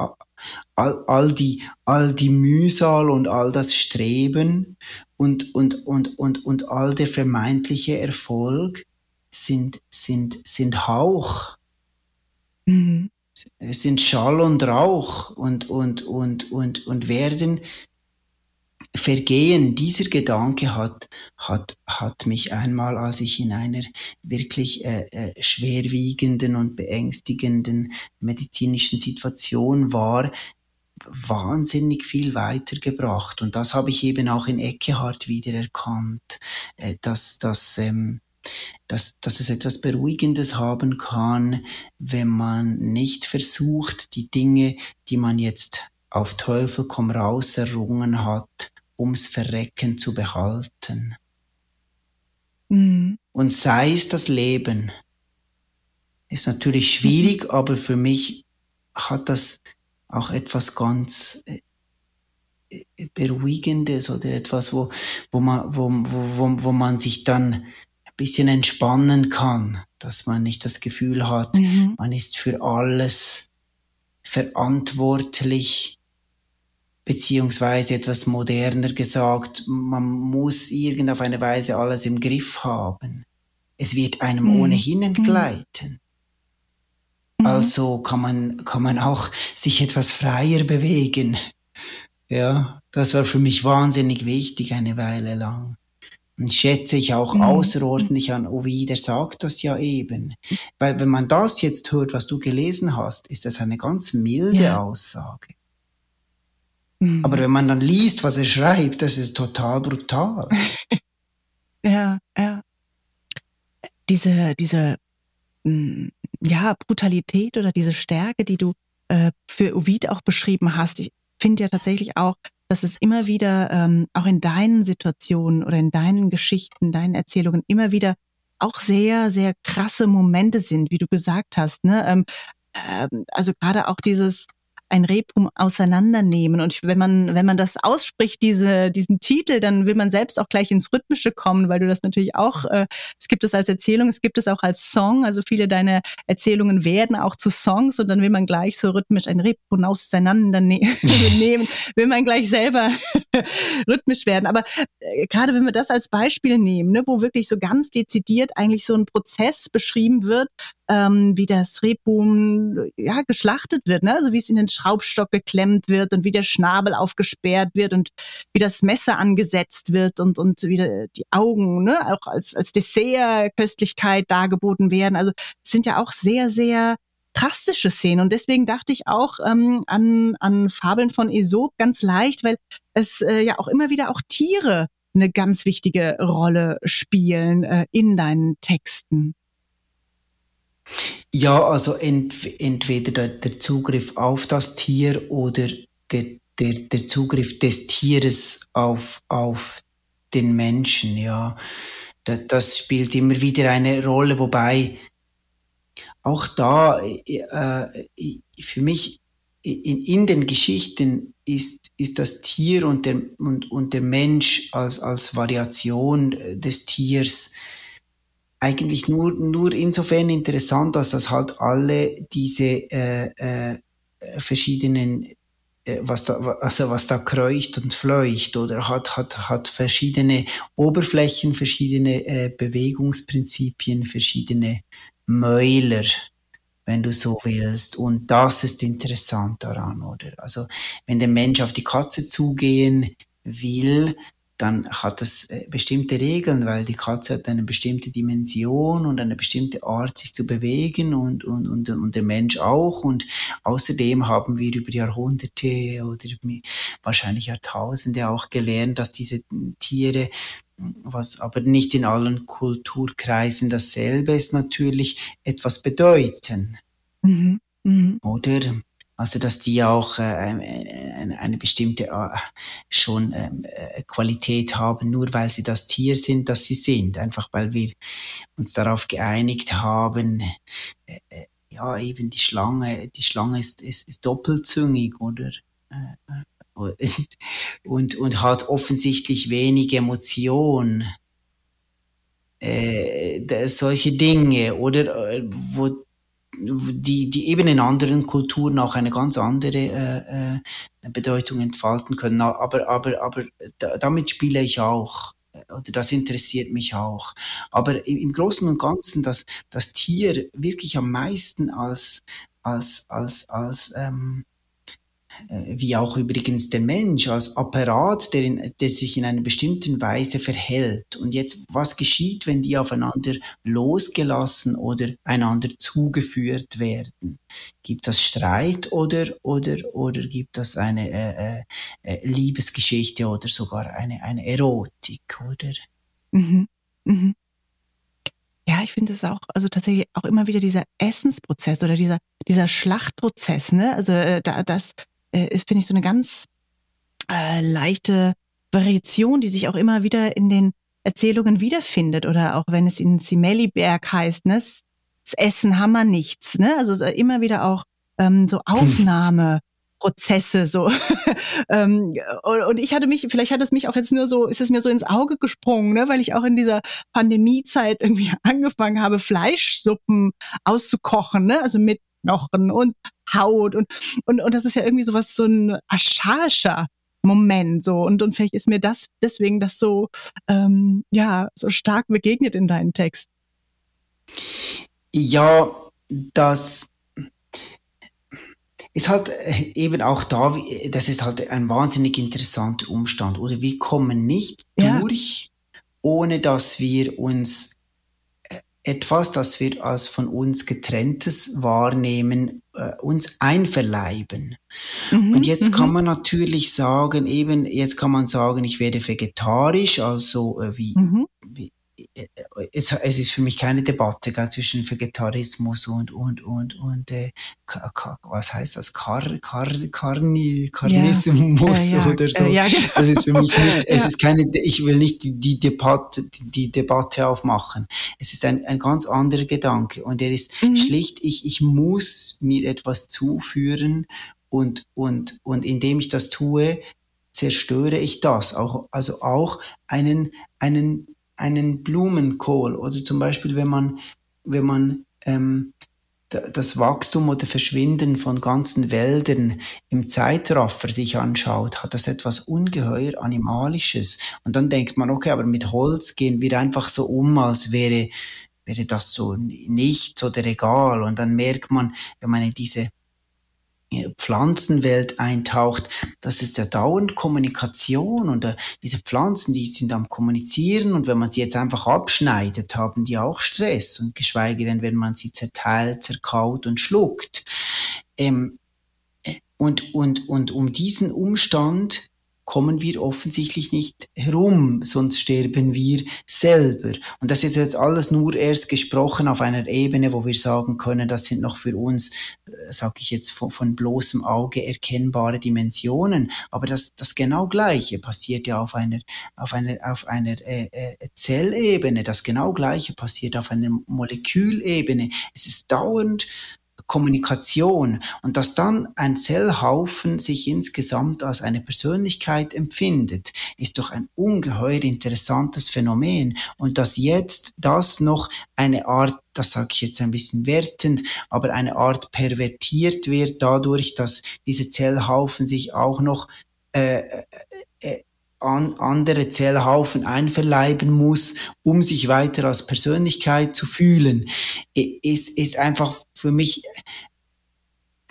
all, all, die, all die Mühsal und all das Streben und, und, und, und, und all der vermeintliche Erfolg sind, sind, sind Hauch. Mhm. Sind Schall und Rauch und, und, und, und, und werden vergehen. Dieser Gedanke hat, hat, hat mich einmal, als ich in einer wirklich äh, äh, schwerwiegenden und beängstigenden medizinischen Situation war, wahnsinnig viel weitergebracht. Und das habe ich eben auch in Eckehart wiedererkannt, äh, dass, dass ähm, dass, dass es etwas Beruhigendes haben kann, wenn man nicht versucht, die Dinge, die man jetzt auf Teufel komm raus errungen hat, ums Verrecken zu behalten. Mhm. Und sei es das Leben. Ist natürlich schwierig, mhm. aber für mich hat das auch etwas ganz äh, äh, Beruhigendes oder etwas, wo, wo, man, wo, wo, wo man sich dann bisschen entspannen kann, dass man nicht das Gefühl hat, mhm. man ist für alles verantwortlich, beziehungsweise etwas moderner gesagt, man muss irgend auf eine Weise alles im Griff haben. Es wird einem mhm. ohnehin mhm. entgleiten. Mhm. Also kann man, kann man auch sich etwas freier bewegen. Ja, das war für mich wahnsinnig wichtig eine Weile lang. Und schätze ich auch mhm. außerordentlich an Ovid, der sagt das ja eben. Weil wenn man das jetzt hört, was du gelesen hast, ist das eine ganz milde ja. Aussage. Mhm. Aber wenn man dann liest, was er schreibt, das ist total brutal. [LAUGHS] ja, ja. Diese, diese, mm, ja, Brutalität oder diese Stärke, die du äh, für Ovid auch beschrieben hast. Ich finde ja tatsächlich auch, dass es immer wieder, ähm, auch in deinen Situationen oder in deinen Geschichten, deinen Erzählungen immer wieder auch sehr, sehr krasse Momente sind, wie du gesagt hast. Ne? Ähm, äh, also gerade auch dieses, ein Rebhum auseinandernehmen. Und wenn man, wenn man das ausspricht, diese, diesen Titel, dann will man selbst auch gleich ins Rhythmische kommen, weil du das natürlich auch, äh, es gibt es als Erzählung, es gibt es auch als Song. Also viele deiner Erzählungen werden auch zu Songs und dann will man gleich so rhythmisch ein Rebhum auseinandernehmen, [LAUGHS] will man gleich selber [LAUGHS] rhythmisch werden. Aber äh, gerade wenn wir das als Beispiel nehmen, ne, wo wirklich so ganz dezidiert eigentlich so ein Prozess beschrieben wird, ähm, wie das Rebhuhn ja geschlachtet wird, ne? also wie es in den Schraubstock geklemmt wird und wie der Schnabel aufgesperrt wird und wie das Messer angesetzt wird und und wie die Augen ne? auch als als Dessert-Köstlichkeit dargeboten werden. Also es sind ja auch sehr sehr drastische Szenen und deswegen dachte ich auch ähm, an an Fabeln von Aesop ganz leicht, weil es äh, ja auch immer wieder auch Tiere eine ganz wichtige Rolle spielen äh, in deinen Texten. Ja, also ent, entweder der, der, Zugriff auf das Tier oder der, der, der Zugriff des Tieres auf, auf den Menschen, ja. Das, das spielt immer wieder eine Rolle, wobei auch da äh, für mich in, in den Geschichten ist, ist das Tier und der, und, und der Mensch als, als Variation des Tiers eigentlich nur, nur insofern interessant, dass das halt alle diese äh, äh, verschiedenen äh, was da, also was da kreucht und fleucht oder hat, hat, hat verschiedene Oberflächen, verschiedene äh, Bewegungsprinzipien, verschiedene Mäuler, wenn du so willst. Und das ist interessant daran, oder? Also, wenn der Mensch auf die Katze zugehen will, dann hat das äh, bestimmte Regeln, weil die Katze hat eine bestimmte Dimension und eine bestimmte Art, sich zu bewegen und, und, und, und der Mensch auch. Und außerdem haben wir über Jahrhunderte oder wahrscheinlich Jahrtausende auch gelernt, dass diese Tiere was aber nicht in allen Kulturkreisen dasselbe ist, natürlich etwas bedeuten. Mhm. Mhm. Oder also, dass die auch äh, eine, eine bestimmte äh, schon ähm, äh, Qualität haben, nur weil sie das Tier sind, das sie sind. Einfach weil wir uns darauf geeinigt haben, äh, äh ja, eben die Schlange, die Schlange ist, ist, ist doppelzüngig, oder? Äh, und, und, und hat offensichtlich wenig Emotion. Äh, solche Dinge, oder? Wo die, die eben in anderen Kulturen auch eine ganz andere äh, äh, Bedeutung entfalten können. Aber, aber, aber damit spiele ich auch. Oder das interessiert mich auch. Aber im, im Großen und Ganzen, dass das Tier wirklich am meisten als, als, als, als ähm, äh, wie auch übrigens der Mensch als Apparat, der, in, der sich in einer bestimmten Weise verhält. Und jetzt, was geschieht, wenn die aufeinander losgelassen oder einander zugeführt werden? Gibt das Streit oder, oder, oder gibt das eine äh, äh, äh Liebesgeschichte oder sogar eine, eine Erotik, oder? Mhm. Mhm. Ja, ich finde es auch, also tatsächlich auch immer wieder dieser Essensprozess oder dieser, dieser Schlachtprozess, ne? Also äh, da, das, äh, ist, finde ich, so eine ganz äh, leichte Variation, die sich auch immer wieder in den Erzählungen wiederfindet. Oder auch wenn es in Simeliberg heißt, ne, das Essen haben wir nichts. Ne? Also immer wieder auch ähm, so Aufnahmeprozesse so [LAUGHS] ähm, und ich hatte mich vielleicht hat es mich auch jetzt nur so ist es mir so ins Auge gesprungen ne weil ich auch in dieser Pandemiezeit irgendwie [LAUGHS] angefangen habe Fleischsuppen auszukochen ne also mit Knochen und Haut und, und, und das ist ja irgendwie sowas, so ein archaischer Moment so und, und vielleicht ist mir das deswegen das so, ähm, ja, so stark begegnet in deinen Text. Ja, das, ist halt äh, eben auch da, das ist halt ein wahnsinnig interessanter Umstand. Oder wir kommen nicht ja. durch, ohne dass wir uns etwas, das wir als von uns getrenntes wahrnehmen, äh, uns einverleiben. Mhm, und jetzt kann mhm. man natürlich sagen, eben, jetzt kann man sagen, ich werde vegetarisch, also äh, wie, mhm. wie es, es ist für mich keine Debatte gell, zwischen Vegetarismus und und und und äh, was heißt das Kar, Kar, Karni, Karnismus ja. Ja, ja. oder so. Ja, genau. Das ist für mich nicht. [LAUGHS] Es ist keine. Ich will nicht die, die Debatte die Debatte aufmachen. Es ist ein, ein ganz anderer Gedanke und er ist mhm. schlicht. Ich ich muss mir etwas zuführen und und und indem ich das tue zerstöre ich das auch also auch einen einen einen Blumenkohl oder zum Beispiel, wenn man, wenn man ähm, das Wachstum oder Verschwinden von ganzen Wäldern im Zeitraffer sich anschaut, hat das etwas ungeheuer Animalisches. Und dann denkt man, okay, aber mit Holz gehen wir einfach so um, als wäre, wäre das so nichts oder egal. Und dann merkt man, wenn man in diese Pflanzenwelt eintaucht, das ist ja dauernd Kommunikation und äh, diese Pflanzen, die sind am Kommunizieren und wenn man sie jetzt einfach abschneidet, haben die auch Stress und geschweige denn, wenn man sie zerteilt, zerkaut und schluckt. Ähm, äh, und, und, und um diesen Umstand kommen wir offensichtlich nicht herum, sonst sterben wir selber. Und das ist jetzt alles nur erst gesprochen auf einer Ebene, wo wir sagen können, das sind noch für uns, äh, sage ich jetzt von, von, bloßem Auge erkennbare Dimensionen. Aber das, das genau Gleiche passiert ja auf einer, auf einer, auf einer äh, äh, Zellebene. Das genau Gleiche passiert auf einer Molekülebene. Es ist dauernd Kommunikation und dass dann ein Zellhaufen sich insgesamt als eine Persönlichkeit empfindet, ist doch ein ungeheuer interessantes Phänomen. Und dass jetzt das noch eine Art, das sage ich jetzt ein bisschen wertend, aber eine Art pervertiert wird dadurch, dass diese Zellhaufen sich auch noch äh, äh, äh an andere Zellhaufen einverleiben muss, um sich weiter als Persönlichkeit zu fühlen, ist, ist einfach für mich,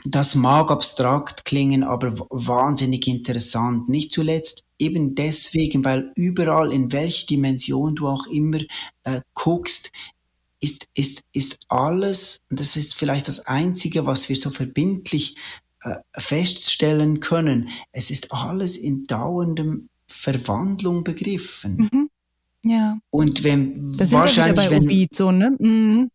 das mag abstrakt klingen, aber wahnsinnig interessant. Nicht zuletzt eben deswegen, weil überall, in welche Dimension du auch immer äh, guckst, ist, ist, ist alles, und das ist vielleicht das Einzige, was wir so verbindlich äh, feststellen können, es ist alles in dauerndem Verwandlung begriffen. Mhm. Ja. Und wenn das wahrscheinlich, wenn, Obid, so, ne? Mhm.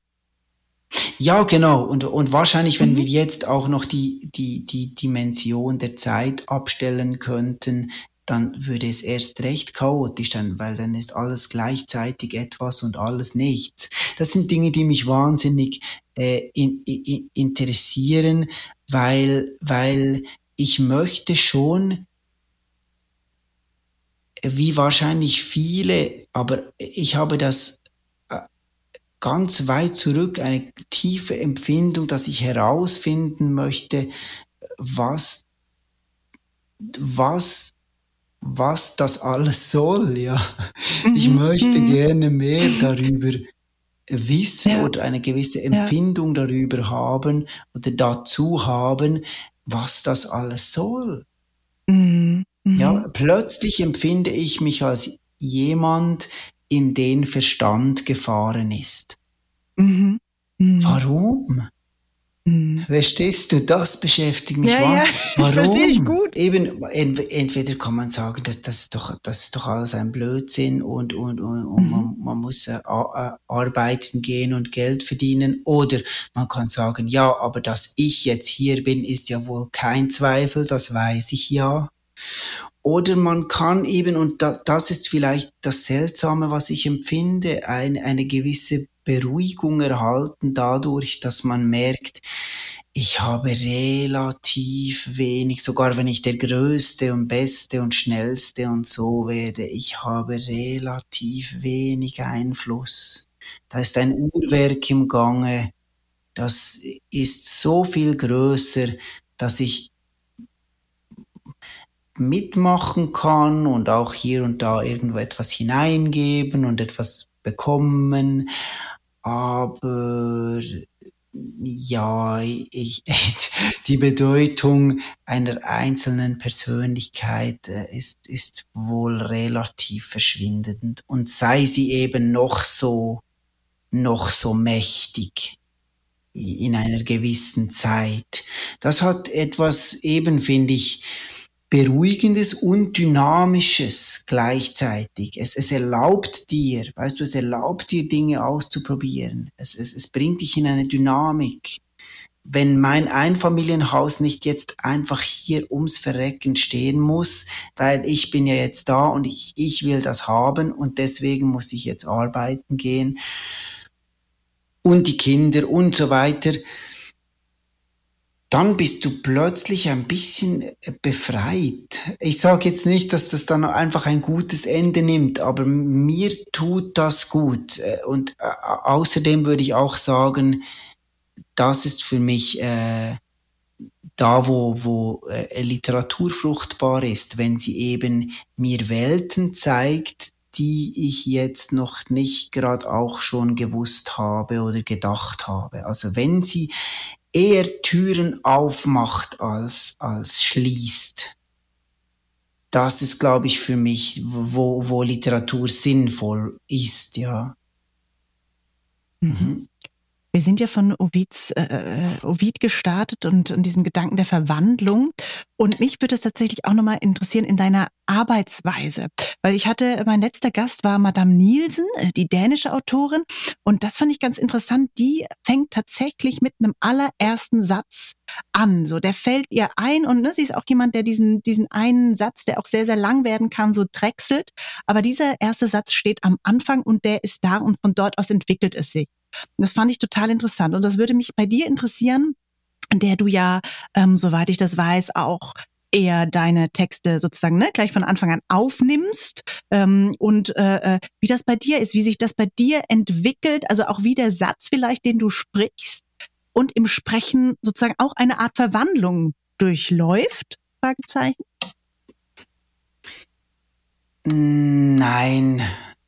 Ja, genau. Und, und wahrscheinlich, wenn mhm. wir jetzt auch noch die, die, die Dimension der Zeit abstellen könnten, dann würde es erst recht chaotisch sein, weil dann ist alles gleichzeitig etwas und alles nichts. Das sind Dinge, die mich wahnsinnig äh, in, in, interessieren, weil, weil ich möchte schon wie wahrscheinlich viele, aber ich habe das äh, ganz weit zurück, eine tiefe Empfindung, dass ich herausfinden möchte, was, was, was das alles soll, ja. Ich mhm. möchte mhm. gerne mehr darüber wissen ja. oder eine gewisse Empfindung ja. darüber haben oder dazu haben, was das alles soll. Mhm. Ja, mhm. plötzlich empfinde ich mich als jemand, in den Verstand gefahren ist. Mhm. Mhm. Warum? Mhm. Verstehst du, das beschäftigt mich. Ja, ja, Warum? [LAUGHS] verstehe ich gut. Eben, entweder kann man sagen, das, das, ist, doch, das ist doch alles ein Blödsinn und, und, und, und mhm. man, man, muss äh, arbeiten gehen und Geld verdienen. Oder man kann sagen, ja, aber dass ich jetzt hier bin, ist ja wohl kein Zweifel, das weiß ich ja. Oder man kann eben, und da, das ist vielleicht das Seltsame, was ich empfinde, ein, eine gewisse Beruhigung erhalten dadurch, dass man merkt, ich habe relativ wenig, sogar wenn ich der Größte und Beste und Schnellste und so werde, ich habe relativ wenig Einfluss. Da ist ein Uhrwerk im Gange, das ist so viel größer, dass ich mitmachen kann und auch hier und da irgendwo etwas hineingeben und etwas bekommen. Aber ja, ich, [LAUGHS] die Bedeutung einer einzelnen Persönlichkeit äh, ist, ist wohl relativ verschwindend und sei sie eben noch so, noch so mächtig in einer gewissen Zeit. Das hat etwas eben, finde ich, Beruhigendes und Dynamisches gleichzeitig. Es, es erlaubt dir, weißt du, es erlaubt dir Dinge auszuprobieren. Es, es, es bringt dich in eine Dynamik. Wenn mein Einfamilienhaus nicht jetzt einfach hier ums Verrecken stehen muss, weil ich bin ja jetzt da und ich, ich will das haben und deswegen muss ich jetzt arbeiten gehen und die Kinder und so weiter, dann bist du plötzlich ein bisschen äh, befreit. Ich sage jetzt nicht, dass das dann einfach ein gutes Ende nimmt, aber mir tut das gut. Äh, und äh, außerdem würde ich auch sagen, das ist für mich äh, da, wo, wo äh, Literatur fruchtbar ist, wenn sie eben mir Welten zeigt, die ich jetzt noch nicht gerade auch schon gewusst habe oder gedacht habe. Also wenn sie eher Türen aufmacht als, als schließt. Das ist, glaube ich, für mich, wo, wo Literatur sinnvoll ist, ja. Mhm. mhm. Wir sind ja von Ovids, äh, äh, Ovid gestartet und, und diesem Gedanken der Verwandlung. Und mich würde es tatsächlich auch nochmal interessieren in deiner Arbeitsweise. Weil ich hatte, mein letzter Gast war Madame Nielsen, äh, die dänische Autorin. Und das fand ich ganz interessant. Die fängt tatsächlich mit einem allerersten Satz an. So, der fällt ihr ein und ne, sie ist auch jemand, der diesen, diesen einen Satz, der auch sehr, sehr lang werden kann, so drechselt. Aber dieser erste Satz steht am Anfang und der ist da und von dort aus entwickelt es sich. Das fand ich total interessant. Und das würde mich bei dir interessieren, der du ja, ähm, soweit ich das weiß, auch eher deine Texte sozusagen ne, gleich von Anfang an aufnimmst ähm, und äh, äh, wie das bei dir ist, wie sich das bei dir entwickelt, also auch wie der Satz vielleicht, den du sprichst und im Sprechen sozusagen auch eine Art Verwandlung durchläuft? Fragezeichen. Nein,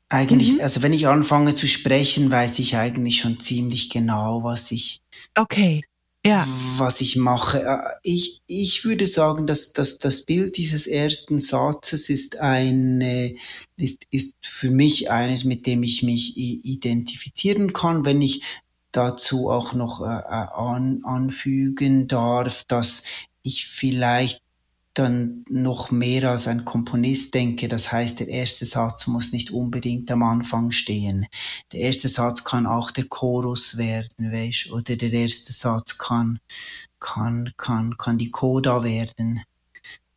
eigentlich, mhm. also wenn ich anfange zu sprechen, weiß ich eigentlich schon ziemlich genau, was ich. Okay. Ja. Was ich mache. Äh, ich, ich würde sagen, dass, dass das Bild dieses ersten Satzes ist eine, ist, ist für mich eines, mit dem ich mich identifizieren kann, wenn ich dazu auch noch äh, äh, an, anfügen darf, dass ich vielleicht dann noch mehr als ein Komponist denke. Das heißt, der erste Satz muss nicht unbedingt am Anfang stehen. Der erste Satz kann auch der Chorus werden, weißt, oder der erste Satz kann, kann, kann, kann die Coda werden.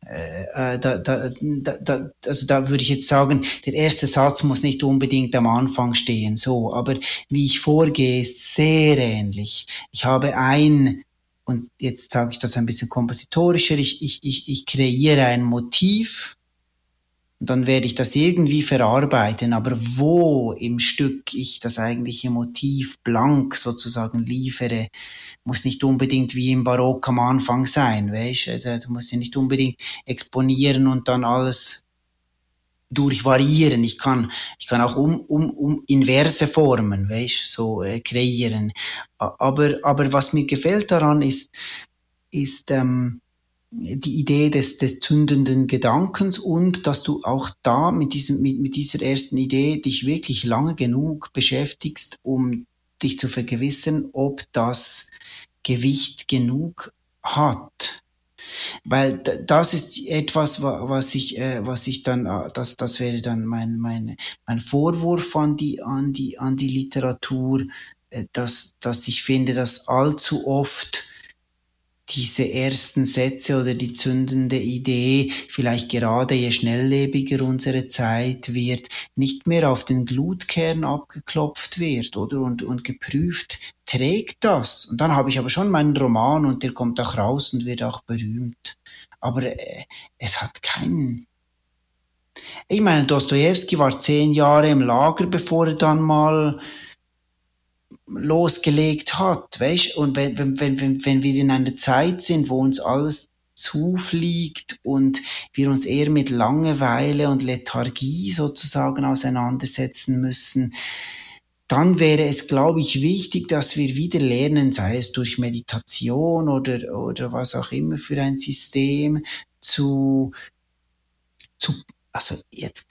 Äh, äh da, da, da, also da würde ich jetzt sagen, der erste Satz muss nicht unbedingt am Anfang stehen, so, aber wie ich vorgehe, ist sehr ähnlich. Ich habe ein und jetzt sage ich das ein bisschen kompositorischer, ich, ich, ich, ich kreiere ein Motiv und dann werde ich das irgendwie verarbeiten, aber wo im Stück ich das eigentliche Motiv blank sozusagen liefere, muss nicht unbedingt wie im Barock am Anfang sein, weißt? Also, du musst ja nicht unbedingt exponieren und dann alles durchvariieren. Ich kann, ich kann auch um, um, um inverse Formen, weißt, so äh, kreieren. Aber, aber was mir gefällt daran ist, ist ähm, die Idee des, des zündenden Gedankens und dass du auch da mit, diesem, mit, mit dieser ersten Idee dich wirklich lange genug beschäftigst, um dich zu vergewissern, ob das Gewicht genug hat. Weil das ist etwas, was ich, äh, was ich dann, äh, das, das wäre dann mein, mein, mein Vorwurf an die, an die, an die Literatur, äh, dass, dass ich finde, dass allzu oft diese ersten Sätze oder die zündende Idee, vielleicht gerade je schnelllebiger unsere Zeit wird, nicht mehr auf den Glutkern abgeklopft wird, oder? Und, und geprüft, trägt das? Und dann habe ich aber schon meinen Roman und der kommt auch raus und wird auch berühmt. Aber äh, es hat keinen, ich meine, Dostoevsky war zehn Jahre im Lager, bevor er dann mal losgelegt hat, weißt? Und wenn, wenn, wenn, wenn wir in einer Zeit sind, wo uns alles zufliegt und wir uns eher mit Langeweile und Lethargie sozusagen auseinandersetzen müssen, dann wäre es, glaube ich, wichtig, dass wir wieder lernen, sei es durch Meditation oder, oder was auch immer für ein System, zu, zu also jetzt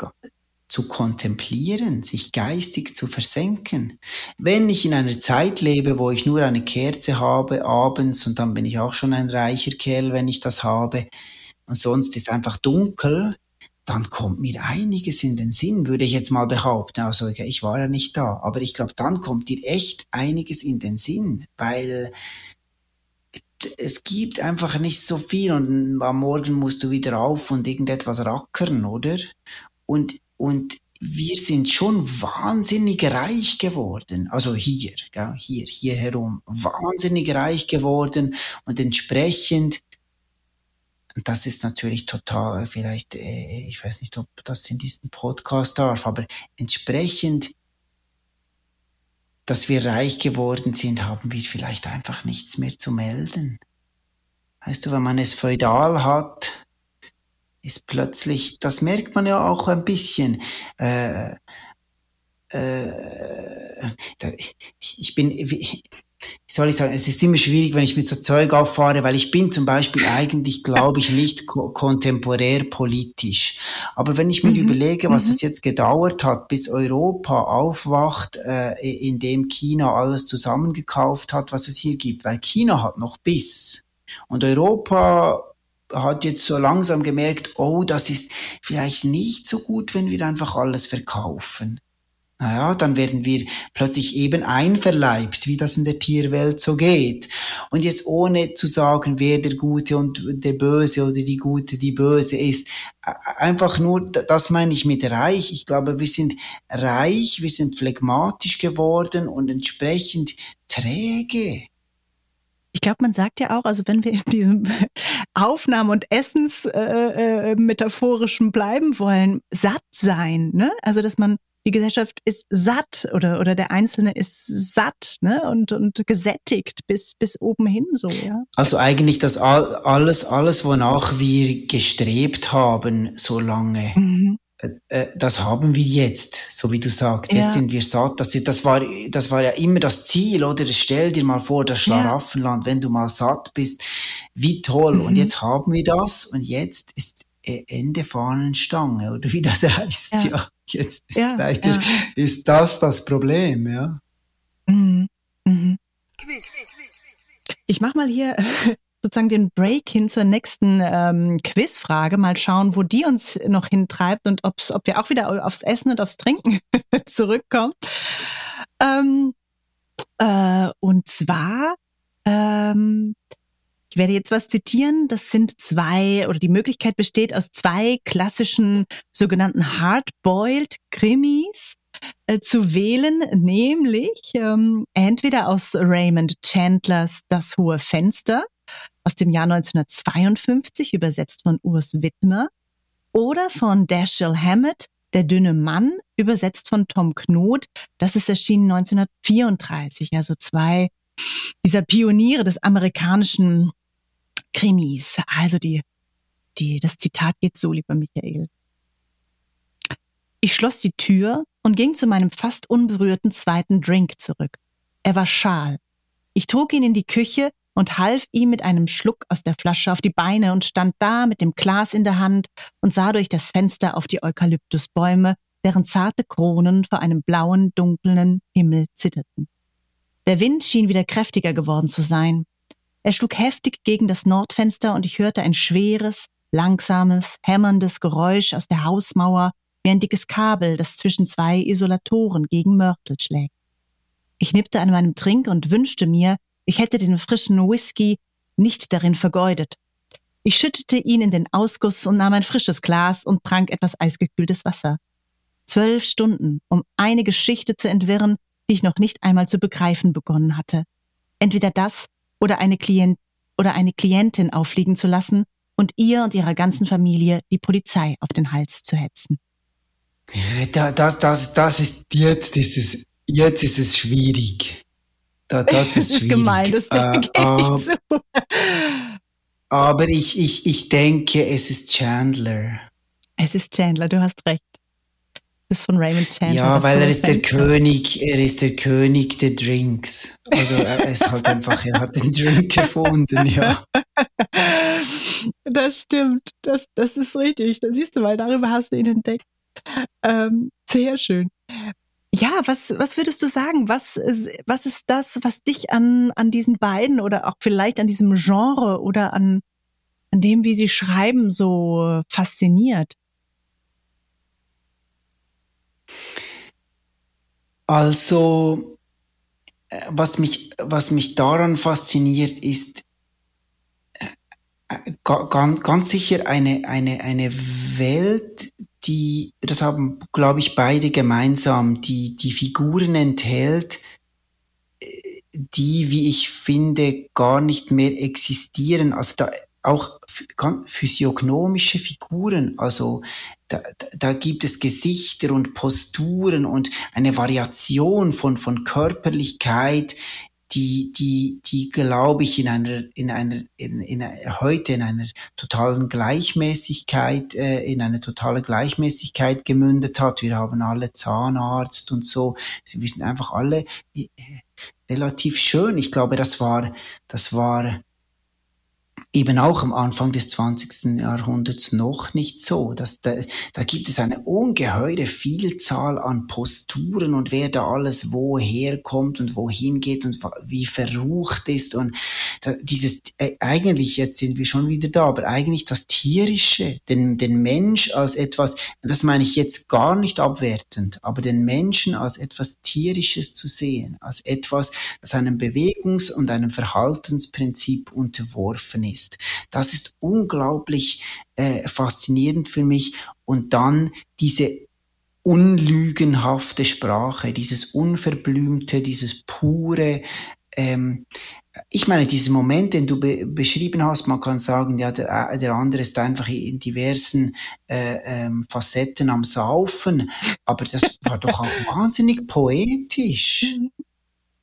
zu kontemplieren, sich geistig zu versenken. Wenn ich in einer Zeit lebe, wo ich nur eine Kerze habe abends und dann bin ich auch schon ein reicher Kerl, wenn ich das habe, und sonst ist einfach dunkel, dann kommt mir einiges in den Sinn, würde ich jetzt mal behaupten. Also ich war ja nicht da, aber ich glaube, dann kommt dir echt einiges in den Sinn, weil es gibt einfach nicht so viel und am Morgen musst du wieder auf und irgendetwas rackern, oder? Und und wir sind schon wahnsinnig reich geworden. Also hier, gell, hier, hier herum. Wahnsinnig reich geworden und entsprechend, das ist natürlich total, vielleicht, äh, ich weiß nicht, ob das in diesem Podcast darf, aber entsprechend, dass wir reich geworden sind, haben wir vielleicht einfach nichts mehr zu melden. Weißt du, wenn man es feudal hat, ist plötzlich, das merkt man ja auch ein bisschen. Äh, äh, ich bin, wie soll ich sagen, es ist immer schwierig, wenn ich mit so Zeug auffahre, weil ich bin zum Beispiel eigentlich, glaube ich, nicht ko kontemporär politisch. Aber wenn ich mir mhm. überlege, was mhm. es jetzt gedauert hat, bis Europa aufwacht, äh, indem China alles zusammengekauft hat, was es hier gibt, weil China hat noch Biss. Und Europa hat jetzt so langsam gemerkt, oh, das ist vielleicht nicht so gut, wenn wir einfach alles verkaufen. Naja, dann werden wir plötzlich eben einverleibt, wie das in der Tierwelt so geht. Und jetzt ohne zu sagen, wer der Gute und der Böse oder die Gute, die Böse ist. Einfach nur, das meine ich mit reich. Ich glaube, wir sind reich, wir sind phlegmatisch geworden und entsprechend träge. Ich glaube, man sagt ja auch, also wenn wir in diesem [LAUGHS] Aufnahme- und Essens-metaphorischen äh, äh, bleiben wollen, satt sein, ne? Also, dass man die Gesellschaft ist satt oder, oder der Einzelne ist satt ne? und, und gesättigt bis, bis oben hin so, ja. Also eigentlich das alles, alles, wonach wir gestrebt haben, so lange. Mhm. Äh, äh, das haben wir jetzt, so wie du sagst. Jetzt ja. sind wir satt. Das, das, war, das war ja immer das Ziel, oder? Stell dir mal vor, das Schlaraffenland, ja. wenn du mal satt bist, wie toll. Mhm. Und jetzt haben wir das und jetzt ist äh, Ende Fahnenstange, oder wie das [LAUGHS] heißt. Ja, ja. jetzt ist, ja. ist das das Problem, ja. Mhm. Mhm. Ich mach mal hier [LAUGHS] sozusagen den Break hin zur nächsten ähm, Quizfrage, mal schauen, wo die uns noch hintreibt und ob's, ob wir auch wieder aufs Essen und aufs Trinken [LAUGHS] zurückkommen. Ähm, äh, und zwar, ähm, ich werde jetzt was zitieren, das sind zwei, oder die Möglichkeit besteht aus zwei klassischen sogenannten Hardboiled Krimis äh, zu wählen, nämlich ähm, entweder aus Raymond Chandlers Das hohe Fenster aus dem Jahr 1952, übersetzt von Urs Wittmer, oder von Dashiell Hammett, Der dünne Mann, übersetzt von Tom Knot. Das ist erschienen 1934, also zwei dieser Pioniere des amerikanischen Krimis. Also die, die, das Zitat geht so, lieber Michael. Ich schloss die Tür und ging zu meinem fast unberührten zweiten Drink zurück. Er war schal. Ich trug ihn in die Küche und half ihm mit einem Schluck aus der Flasche auf die Beine und stand da mit dem Glas in der Hand und sah durch das Fenster auf die Eukalyptusbäume, deren zarte Kronen vor einem blauen, dunklen Himmel zitterten. Der Wind schien wieder kräftiger geworden zu sein. Er schlug heftig gegen das Nordfenster und ich hörte ein schweres, langsames, hämmerndes Geräusch aus der Hausmauer wie ein dickes Kabel, das zwischen zwei Isolatoren gegen Mörtel schlägt. Ich nippte an meinem Trink und wünschte mir, ich hätte den frischen Whisky nicht darin vergeudet. Ich schüttete ihn in den Ausguss und nahm ein frisches Glas und trank etwas eisgekühltes Wasser. Zwölf Stunden, um eine Geschichte zu entwirren, die ich noch nicht einmal zu begreifen begonnen hatte. Entweder das oder eine Klient oder eine Klientin auffliegen zu lassen und ihr und ihrer ganzen Familie die Polizei auf den Hals zu hetzen. Das, das, das ist jetzt ist es, jetzt ist es schwierig. Da, das [LAUGHS] ist, das ist gemein, das äh, äh, zu. Aber ich, ich, ich denke, es ist Chandler. Es ist Chandler, du hast recht. Das ist von Raymond Chandler. Ja, weil er ist der König, er ist der König der Drinks. Also er ist halt einfach, er hat den Drink erfunden, ja. [LAUGHS] Das stimmt, das, das ist richtig. Da siehst du mal, darüber hast du ihn entdeckt. Ähm, sehr schön. Ja, was, was würdest du sagen? Was, was ist das, was dich an, an diesen beiden oder auch vielleicht an diesem Genre oder an, an dem, wie sie schreiben, so fasziniert? Also, äh, was mich, was mich daran fasziniert, ist äh, äh, ganz, ganz sicher eine, eine, eine Welt, die, das haben, glaube ich, beide gemeinsam, die die Figuren enthält, die, wie ich finde, gar nicht mehr existieren. Also da auch physiognomische Figuren, also da, da gibt es Gesichter und Posturen und eine Variation von, von Körperlichkeit, die, die, die glaube ich in einer, in einer, in, in, heute in einer totalen Gleichmäßigkeit, äh, in eine totale Gleichmäßigkeit gemündet hat. Wir haben alle Zahnarzt und so. Sie wissen einfach alle äh, relativ schön. Ich glaube, das war, das war eben auch am Anfang des 20. Jahrhunderts noch nicht so. Dass da, da gibt es eine ungeheure Vielzahl an Posturen und wer da alles woher kommt und wohin geht und wie verrucht ist. Und da, dieses, äh, eigentlich, jetzt sind wir schon wieder da, aber eigentlich das Tierische, den, den Mensch als etwas, das meine ich jetzt gar nicht abwertend, aber den Menschen als etwas Tierisches zu sehen, als etwas, das einem Bewegungs- und einem Verhaltensprinzip unterworfen ist ist. Das ist unglaublich äh, faszinierend für mich. Und dann diese unlügenhafte Sprache, dieses unverblümte, dieses pure, ähm, ich meine, diesen Moment, den du be beschrieben hast, man kann sagen, ja, der, äh, der andere ist einfach in diversen äh, ähm, Facetten am Saufen, aber das war doch auch wahnsinnig poetisch.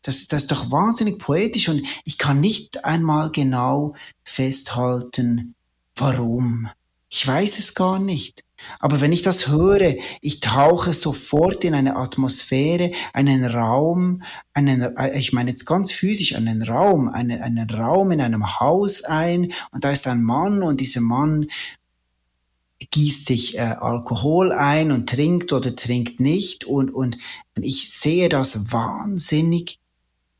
Das, das ist doch wahnsinnig poetisch und ich kann nicht einmal genau festhalten, warum. Ich weiß es gar nicht. Aber wenn ich das höre, ich tauche sofort in eine Atmosphäre, einen Raum, einen, äh, ich meine jetzt ganz physisch einen Raum, einen, einen Raum in einem Haus ein und da ist ein Mann und dieser Mann gießt sich äh, Alkohol ein und trinkt oder trinkt nicht und, und ich sehe das wahnsinnig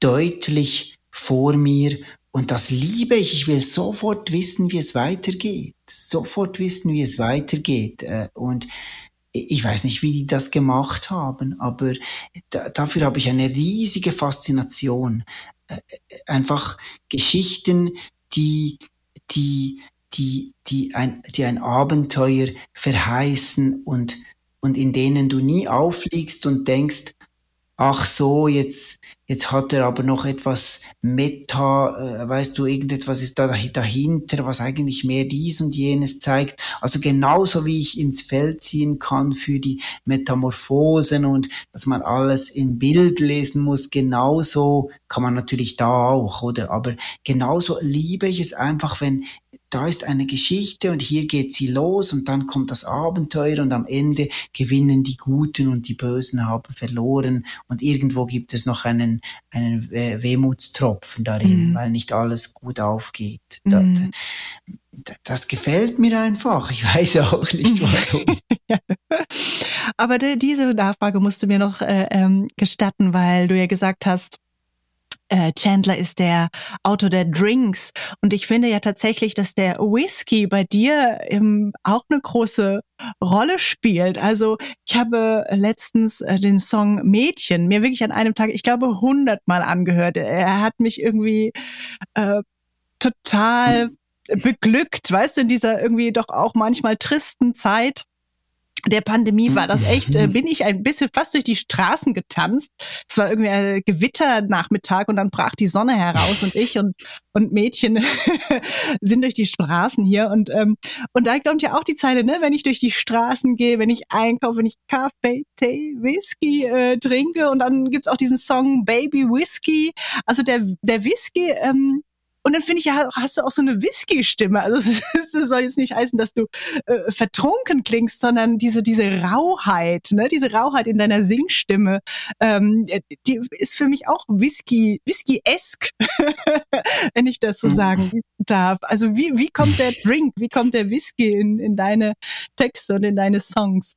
deutlich vor mir und das liebe ich. Ich will sofort wissen, wie es weitergeht. Sofort wissen, wie es weitergeht. Äh, und ich weiß nicht, wie die das gemacht haben, aber dafür habe ich eine riesige Faszination. Äh, einfach Geschichten, die, die, die, die ein, die ein Abenteuer verheißen und, und in denen du nie aufliegst und denkst, ach so, jetzt, jetzt hat er aber noch etwas Meta, äh, weißt du, irgendetwas ist da dahinter, was eigentlich mehr dies und jenes zeigt. Also genauso wie ich ins Feld ziehen kann für die Metamorphosen und dass man alles im Bild lesen muss, genauso kann man natürlich da auch, oder? Aber genauso liebe ich es einfach, wenn da ist eine Geschichte und hier geht sie los und dann kommt das Abenteuer und am Ende gewinnen die Guten und die Bösen haben verloren und irgendwo gibt es noch einen, einen Wehmutstropfen darin, mhm. weil nicht alles gut aufgeht. Mhm. Das, das gefällt mir einfach. Ich weiß auch nicht [LAUGHS] warum. Aber diese Nachfrage musst du mir noch äh, ähm, gestatten, weil du ja gesagt hast, äh, Chandler ist der Autor der Drinks. Und ich finde ja tatsächlich, dass der Whisky bei dir ähm, auch eine große Rolle spielt. Also ich habe letztens äh, den Song Mädchen mir wirklich an einem Tag, ich glaube, hundertmal angehört. Er hat mich irgendwie äh, total beglückt, weißt du, in dieser irgendwie doch auch manchmal tristen Zeit der Pandemie war das echt, äh, [LAUGHS] bin ich ein bisschen fast durch die Straßen getanzt. Es war irgendwie ein Gewitternachmittag und dann brach die Sonne heraus und ich und, und Mädchen [LAUGHS] sind durch die Straßen hier und, ähm, und da kommt ja auch die Zeile, ne, wenn ich durch die Straßen gehe, wenn ich einkaufe, wenn ich Kaffee, Tee, Whisky äh, trinke und dann gibt's auch diesen Song Baby Whisky. Also der, der Whisky, ähm, Und dann finde ich ja, hast du auch so eine Whisky-Stimme. Also [LAUGHS] es, soll jetzt nicht heißen, dass du äh, vertrunken klingst, sondern diese diese Rauheit, ne, diese Rauheit in deiner Singstimme, ähm, die ist für mich auch Whisky, Whisky-esk, [LAUGHS] wenn ich das so mhm. sagen darf. Also wie wie kommt der Drink, wie kommt der Whisky in in deine Texte und in deine Songs?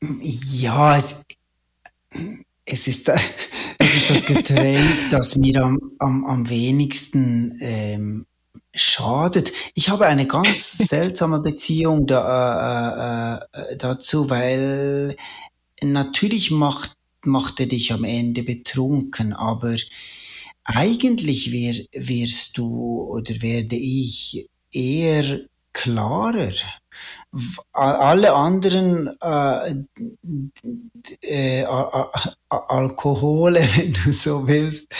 Ja, es, es ist das ist das Getränk, [LAUGHS] das mir am, am, am wenigsten ähm, schadet. Ich habe eine ganz [LAUGHS] seltsame Beziehung da, äh, äh, dazu, weil natürlich macht, macht er dich am Ende betrunken, aber eigentlich wär, wirst du oder werde ich eher klarer alle anderen äh, äh, Alkohole, [LAUGHS] wenn du so willst,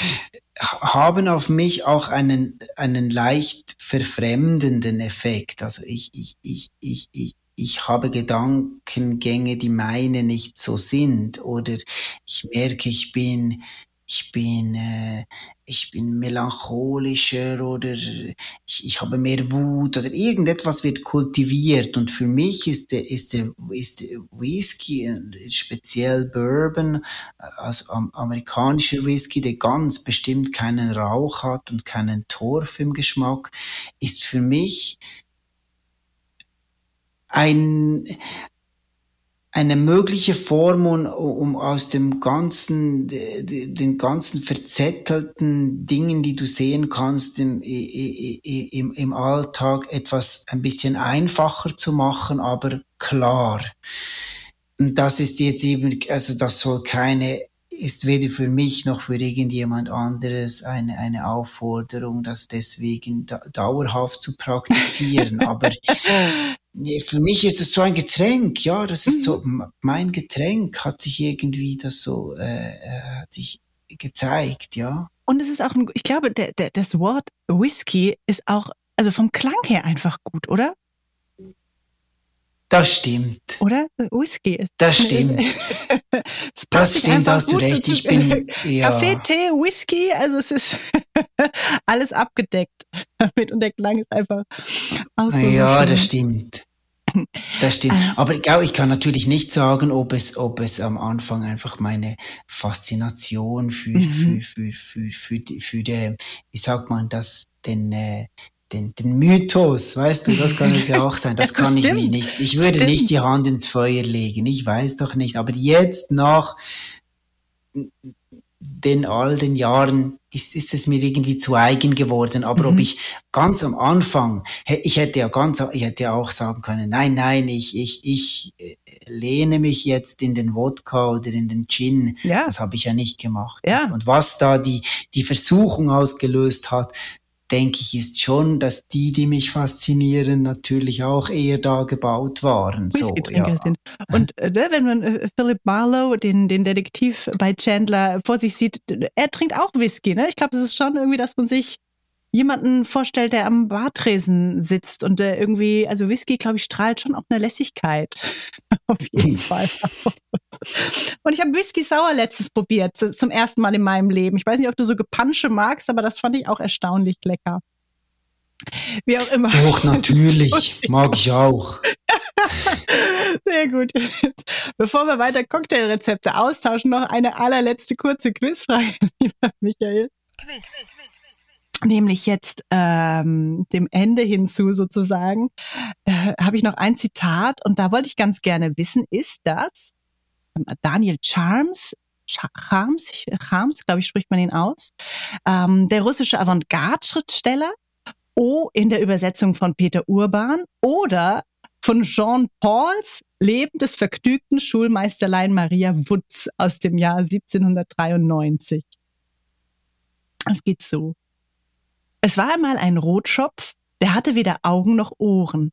haben auf mich auch einen, einen leicht verfremdenden Effekt. Also ich, ich, ich, ich, ich, ich habe Gedankengänge, die meine nicht so sind. Oder ich merke, ich bin, ich bin, äh, ich bin melancholischer oder ich, ich habe mehr Wut oder irgendetwas wird kultiviert. Und für mich ist der, ist der, ist der Whisky, speziell Bourbon, also amerikanischer Whisky, der ganz bestimmt keinen Rauch hat und keinen Torf im Geschmack, ist für mich ein, eine mögliche Form, um, aus dem ganzen, den ganzen verzettelten Dingen, die du sehen kannst im, im, im Alltag, etwas ein bisschen einfacher zu machen, aber klar. Und das ist jetzt eben, also das soll keine ist weder für mich noch für irgendjemand anderes eine, eine Aufforderung, das deswegen da, dauerhaft zu praktizieren. [LAUGHS] Aber für mich ist das so ein Getränk, ja, das ist so, mhm. mein Getränk hat sich irgendwie das so, äh, äh, hat sich gezeigt, ja. Und es ist auch, ein, ich glaube, der, der, das Wort Whisky ist auch, also vom Klang her einfach gut, oder? Das stimmt. Oder? Whisky. Das stimmt. [LAUGHS] das stimmt, hast du recht. Ich bin, [LAUGHS] ja. Kaffee, Tee, Whisky, also es ist [LAUGHS] alles abgedeckt damit und der Klang ist einfach auch so. Ja, so das stimmt. Das stimmt. Ah. Aber ich, ich kann natürlich nicht sagen, ob es, ob es am Anfang einfach meine Faszination für, mhm. für, für, für, für, die, für die, wie sagt man das, den, äh, den, den Mythos, weißt du, das kann es ja auch sein. Das [LAUGHS] kann ich mir nicht. Ich würde stimmt. nicht die Hand ins Feuer legen. Ich weiß doch nicht. Aber jetzt nach den all den Jahren ist, ist es mir irgendwie zu eigen geworden. Aber mhm. ob ich ganz am Anfang, ich hätte ja ganz, ich hätte ja auch sagen können, nein, nein, ich, ich, ich äh, lehne mich jetzt in den Wodka oder in den Gin. Ja. Das habe ich ja nicht gemacht. Ja. Und was da die, die Versuchung ausgelöst hat, denke ich, ist schon, dass die, die mich faszinieren, natürlich auch eher da gebaut waren. So, ja. sind. Und äh, ne, wenn man äh, Philip Marlowe, den, den Detektiv bei Chandler, vor sich sieht, er trinkt auch Whisky. Ne? Ich glaube, das ist schon irgendwie, dass man sich jemanden vorstellt, der am Bartresen sitzt und der irgendwie, also Whisky, glaube ich, strahlt schon auch eine Lässigkeit. [LAUGHS] Auf jeden Fall. [LAUGHS] und ich habe Whisky Sauer letztes probiert, zum ersten Mal in meinem Leben. Ich weiß nicht, ob du so Gepansche magst, aber das fand ich auch erstaunlich lecker. Wie auch immer. Doch, [LAUGHS] natürlich. Mag ich auch. Sehr gut. Bevor wir weiter Cocktailrezepte austauschen, noch eine allerletzte kurze Quizfrage, lieber Michael. Quiz nämlich jetzt ähm, dem Ende hinzu sozusagen, äh, habe ich noch ein Zitat und da wollte ich ganz gerne wissen, ist das ähm, Daniel Charms, Charms, Charms, glaube ich, spricht man ihn aus, ähm, der russische Avantgarde-Schriftsteller, O in der Übersetzung von Peter Urban oder von Jean Pauls Leben des vergnügten Schulmeisterlein Maria Wutz aus dem Jahr 1793. Es geht so. Es war einmal ein Rotschopf, der hatte weder Augen noch Ohren.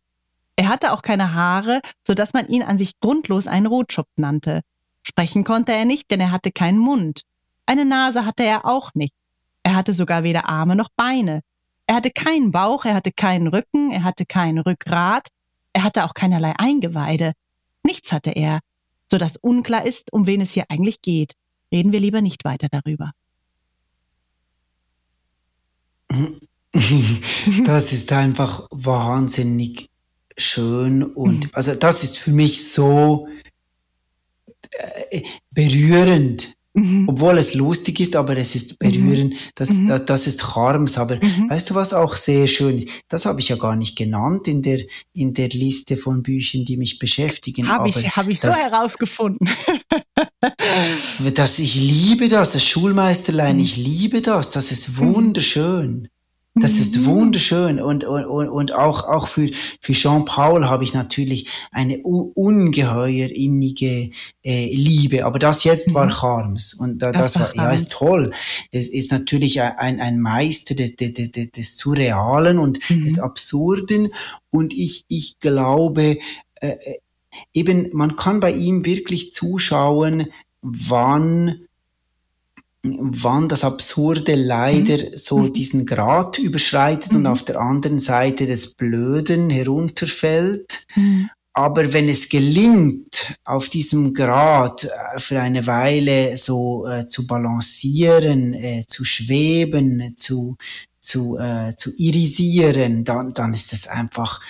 Er hatte auch keine Haare, so dass man ihn an sich grundlos einen Rotschopf nannte. Sprechen konnte er nicht, denn er hatte keinen Mund. Eine Nase hatte er auch nicht. Er hatte sogar weder Arme noch Beine. Er hatte keinen Bauch, er hatte keinen Rücken, er hatte kein Rückgrat, er hatte auch keinerlei Eingeweide. Nichts hatte er, so dass unklar ist, um wen es hier eigentlich geht. Reden wir lieber nicht weiter darüber. [LAUGHS] das ist einfach wahnsinnig schön und mhm. also das ist für mich so äh, berührend. Mhm. Obwohl es lustig ist, aber es ist berührend, mhm. das, mhm. das, das, ist Charmes. Aber mhm. weißt du, was auch sehr schön ist? Das habe ich ja gar nicht genannt in der, in der Liste von Büchern, die mich beschäftigen. Habe ich, hab ich so herausgefunden. dass ich liebe das, das Schulmeisterlein, mhm. ich liebe das, das ist wunderschön. Das ist mhm. wunderschön und, und, und auch, auch für, für Jean-Paul habe ich natürlich eine ungeheuer innige äh, Liebe. Aber das jetzt war Charms und da, das, das war, ja, ist toll. Es ist natürlich ein, ein Meister des, des, des, des Surrealen und mhm. des Absurden und ich, ich glaube, äh, äh, eben, man kann bei ihm wirklich zuschauen, wann wann das Absurde leider mhm. so mhm. diesen Grad überschreitet mhm. und auf der anderen Seite des Blöden herunterfällt. Mhm. Aber wenn es gelingt, auf diesem Grad äh, für eine Weile so äh, zu balancieren, äh, zu schweben, zu, zu, äh, zu irisieren, dann, dann ist es einfach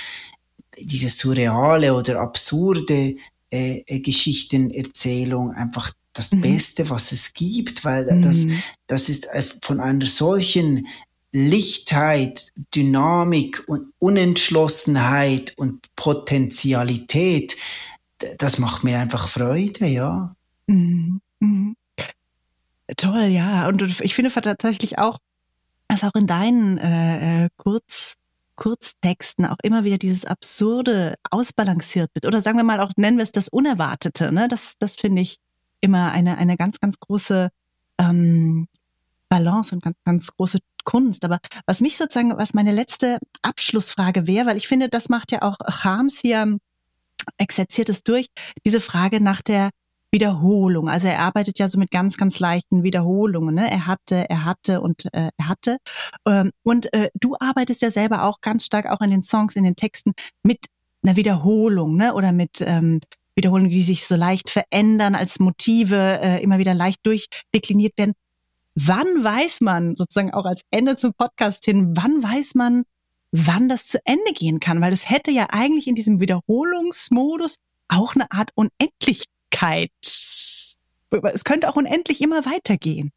diese surreale oder absurde äh, äh Geschichtenerzählung einfach das mhm. Beste, was es gibt, weil mhm. das, das ist äh, von einer solchen Lichtheit, Dynamik und Unentschlossenheit und Potentialität, das macht mir einfach Freude, ja. Mhm. Mhm. Toll, ja. Und ich finde tatsächlich auch, dass auch in deinen äh, äh, Kurz, Kurztexten auch immer wieder dieses Absurde ausbalanciert wird. Oder sagen wir mal auch, nennen wir es das Unerwartete. Ne? Das, das finde ich immer eine, eine ganz, ganz große ähm, Balance und ganz, ganz große Kunst. Aber was mich sozusagen, was meine letzte Abschlussfrage wäre, weil ich finde, das macht ja auch Harms hier, exerziert es durch, diese Frage nach der Wiederholung. Also er arbeitet ja so mit ganz, ganz leichten Wiederholungen. Ne? Er hatte, er hatte und äh, er hatte. Ähm, und äh, du arbeitest ja selber auch ganz stark auch in den Songs, in den Texten mit einer Wiederholung, ne? Oder mit ähm, Wiederholungen, die sich so leicht verändern, als Motive äh, immer wieder leicht durchdekliniert werden. Wann weiß man, sozusagen auch als Ende zum Podcast hin, wann weiß man, wann das zu Ende gehen kann? Weil das hätte ja eigentlich in diesem Wiederholungsmodus auch eine Art Unendlichkeit. Es könnte auch unendlich immer weitergehen.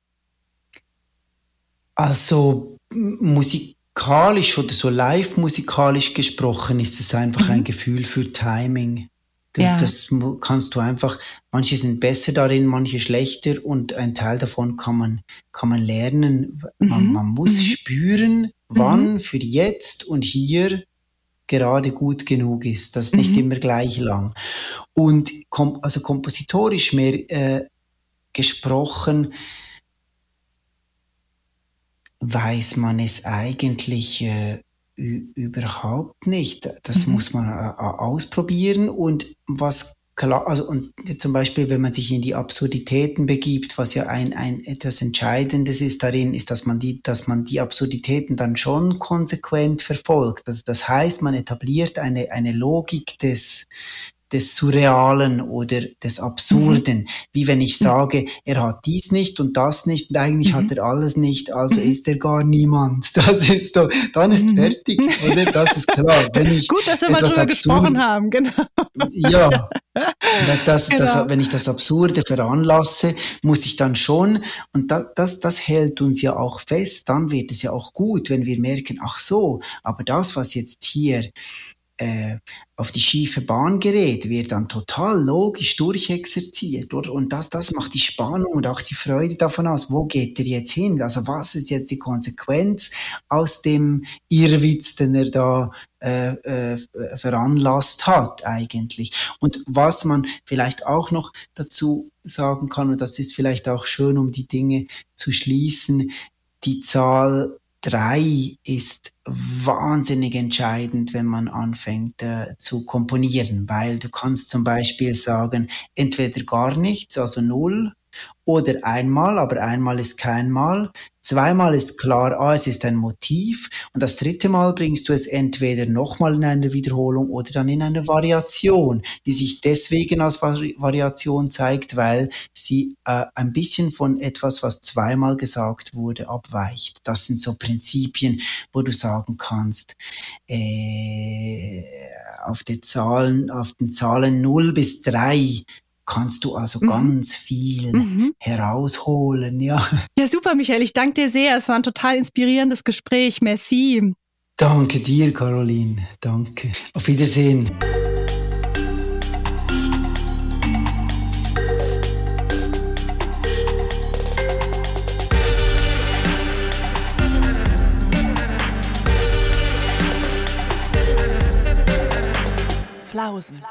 Also musikalisch oder so live musikalisch gesprochen ist es einfach mhm. ein Gefühl für Timing. Ja. Das kannst du einfach, manche sind besser darin, manche schlechter und ein Teil davon kann man, kann man lernen. Man, mhm. man muss mhm. spüren, wann mhm. für jetzt und hier gerade gut genug ist. Das ist nicht mhm. immer gleich lang. Und kom also kompositorisch mehr äh, gesprochen, weiß man es eigentlich äh, überhaupt nicht. Das mhm. muss man äh, ausprobieren und was klar, also und zum Beispiel, wenn man sich in die Absurditäten begibt, was ja ein, ein etwas Entscheidendes ist darin, ist, dass man die, dass man die Absurditäten dann schon konsequent verfolgt. Also das heißt, man etabliert eine, eine Logik des, des Surrealen oder des Absurden. Mhm. Wie wenn ich sage, er hat dies nicht und das nicht und eigentlich mhm. hat er alles nicht, also mhm. ist er gar niemand. [LAUGHS] Das ist doch, dann ist mhm. fertig, oder? Das ist klar. Wenn ich [LAUGHS] Gut, dass wir mal drüber gesprochen haben, genau. Ja, [LAUGHS] das, das, genau. das, wenn ich das Absurde veranlasse, muss ich dann schon, und das, das, das hält uns ja auch fest, dann wird es ja auch gut, wenn wir merken, ach so, aber das, was jetzt hier äh, auf die schiefe Bahn gerät, wird dann total logisch durchexerziert. Und das, das macht die Spannung und auch die Freude davon aus, wo geht er jetzt hin? Also was ist jetzt die Konsequenz aus dem Irrwitz, den er da äh, äh, veranlasst hat eigentlich. Und was man vielleicht auch noch dazu sagen kann, und das ist vielleicht auch schön, um die Dinge zu schließen, die Zahl drei ist wahnsinnig entscheidend, wenn man anfängt äh, zu komponieren, weil du kannst zum Beispiel sagen, entweder gar nichts, also null, oder einmal, aber einmal ist kein Mal. Zweimal ist klar, ah, es ist ein Motiv. Und das dritte Mal bringst du es entweder nochmal in einer Wiederholung oder dann in einer Variation, die sich deswegen als Vari Variation zeigt, weil sie äh, ein bisschen von etwas, was zweimal gesagt wurde, abweicht. Das sind so Prinzipien, wo du sagen kannst, äh, auf, den Zahlen, auf den Zahlen 0 bis 3 kannst du also mhm. ganz viel mhm. herausholen, ja. [LAUGHS] Ja, super, Michael. Ich danke dir sehr. Es war ein total inspirierendes Gespräch. Merci. Danke dir, Caroline. Danke. Auf Wiedersehen. Flausen.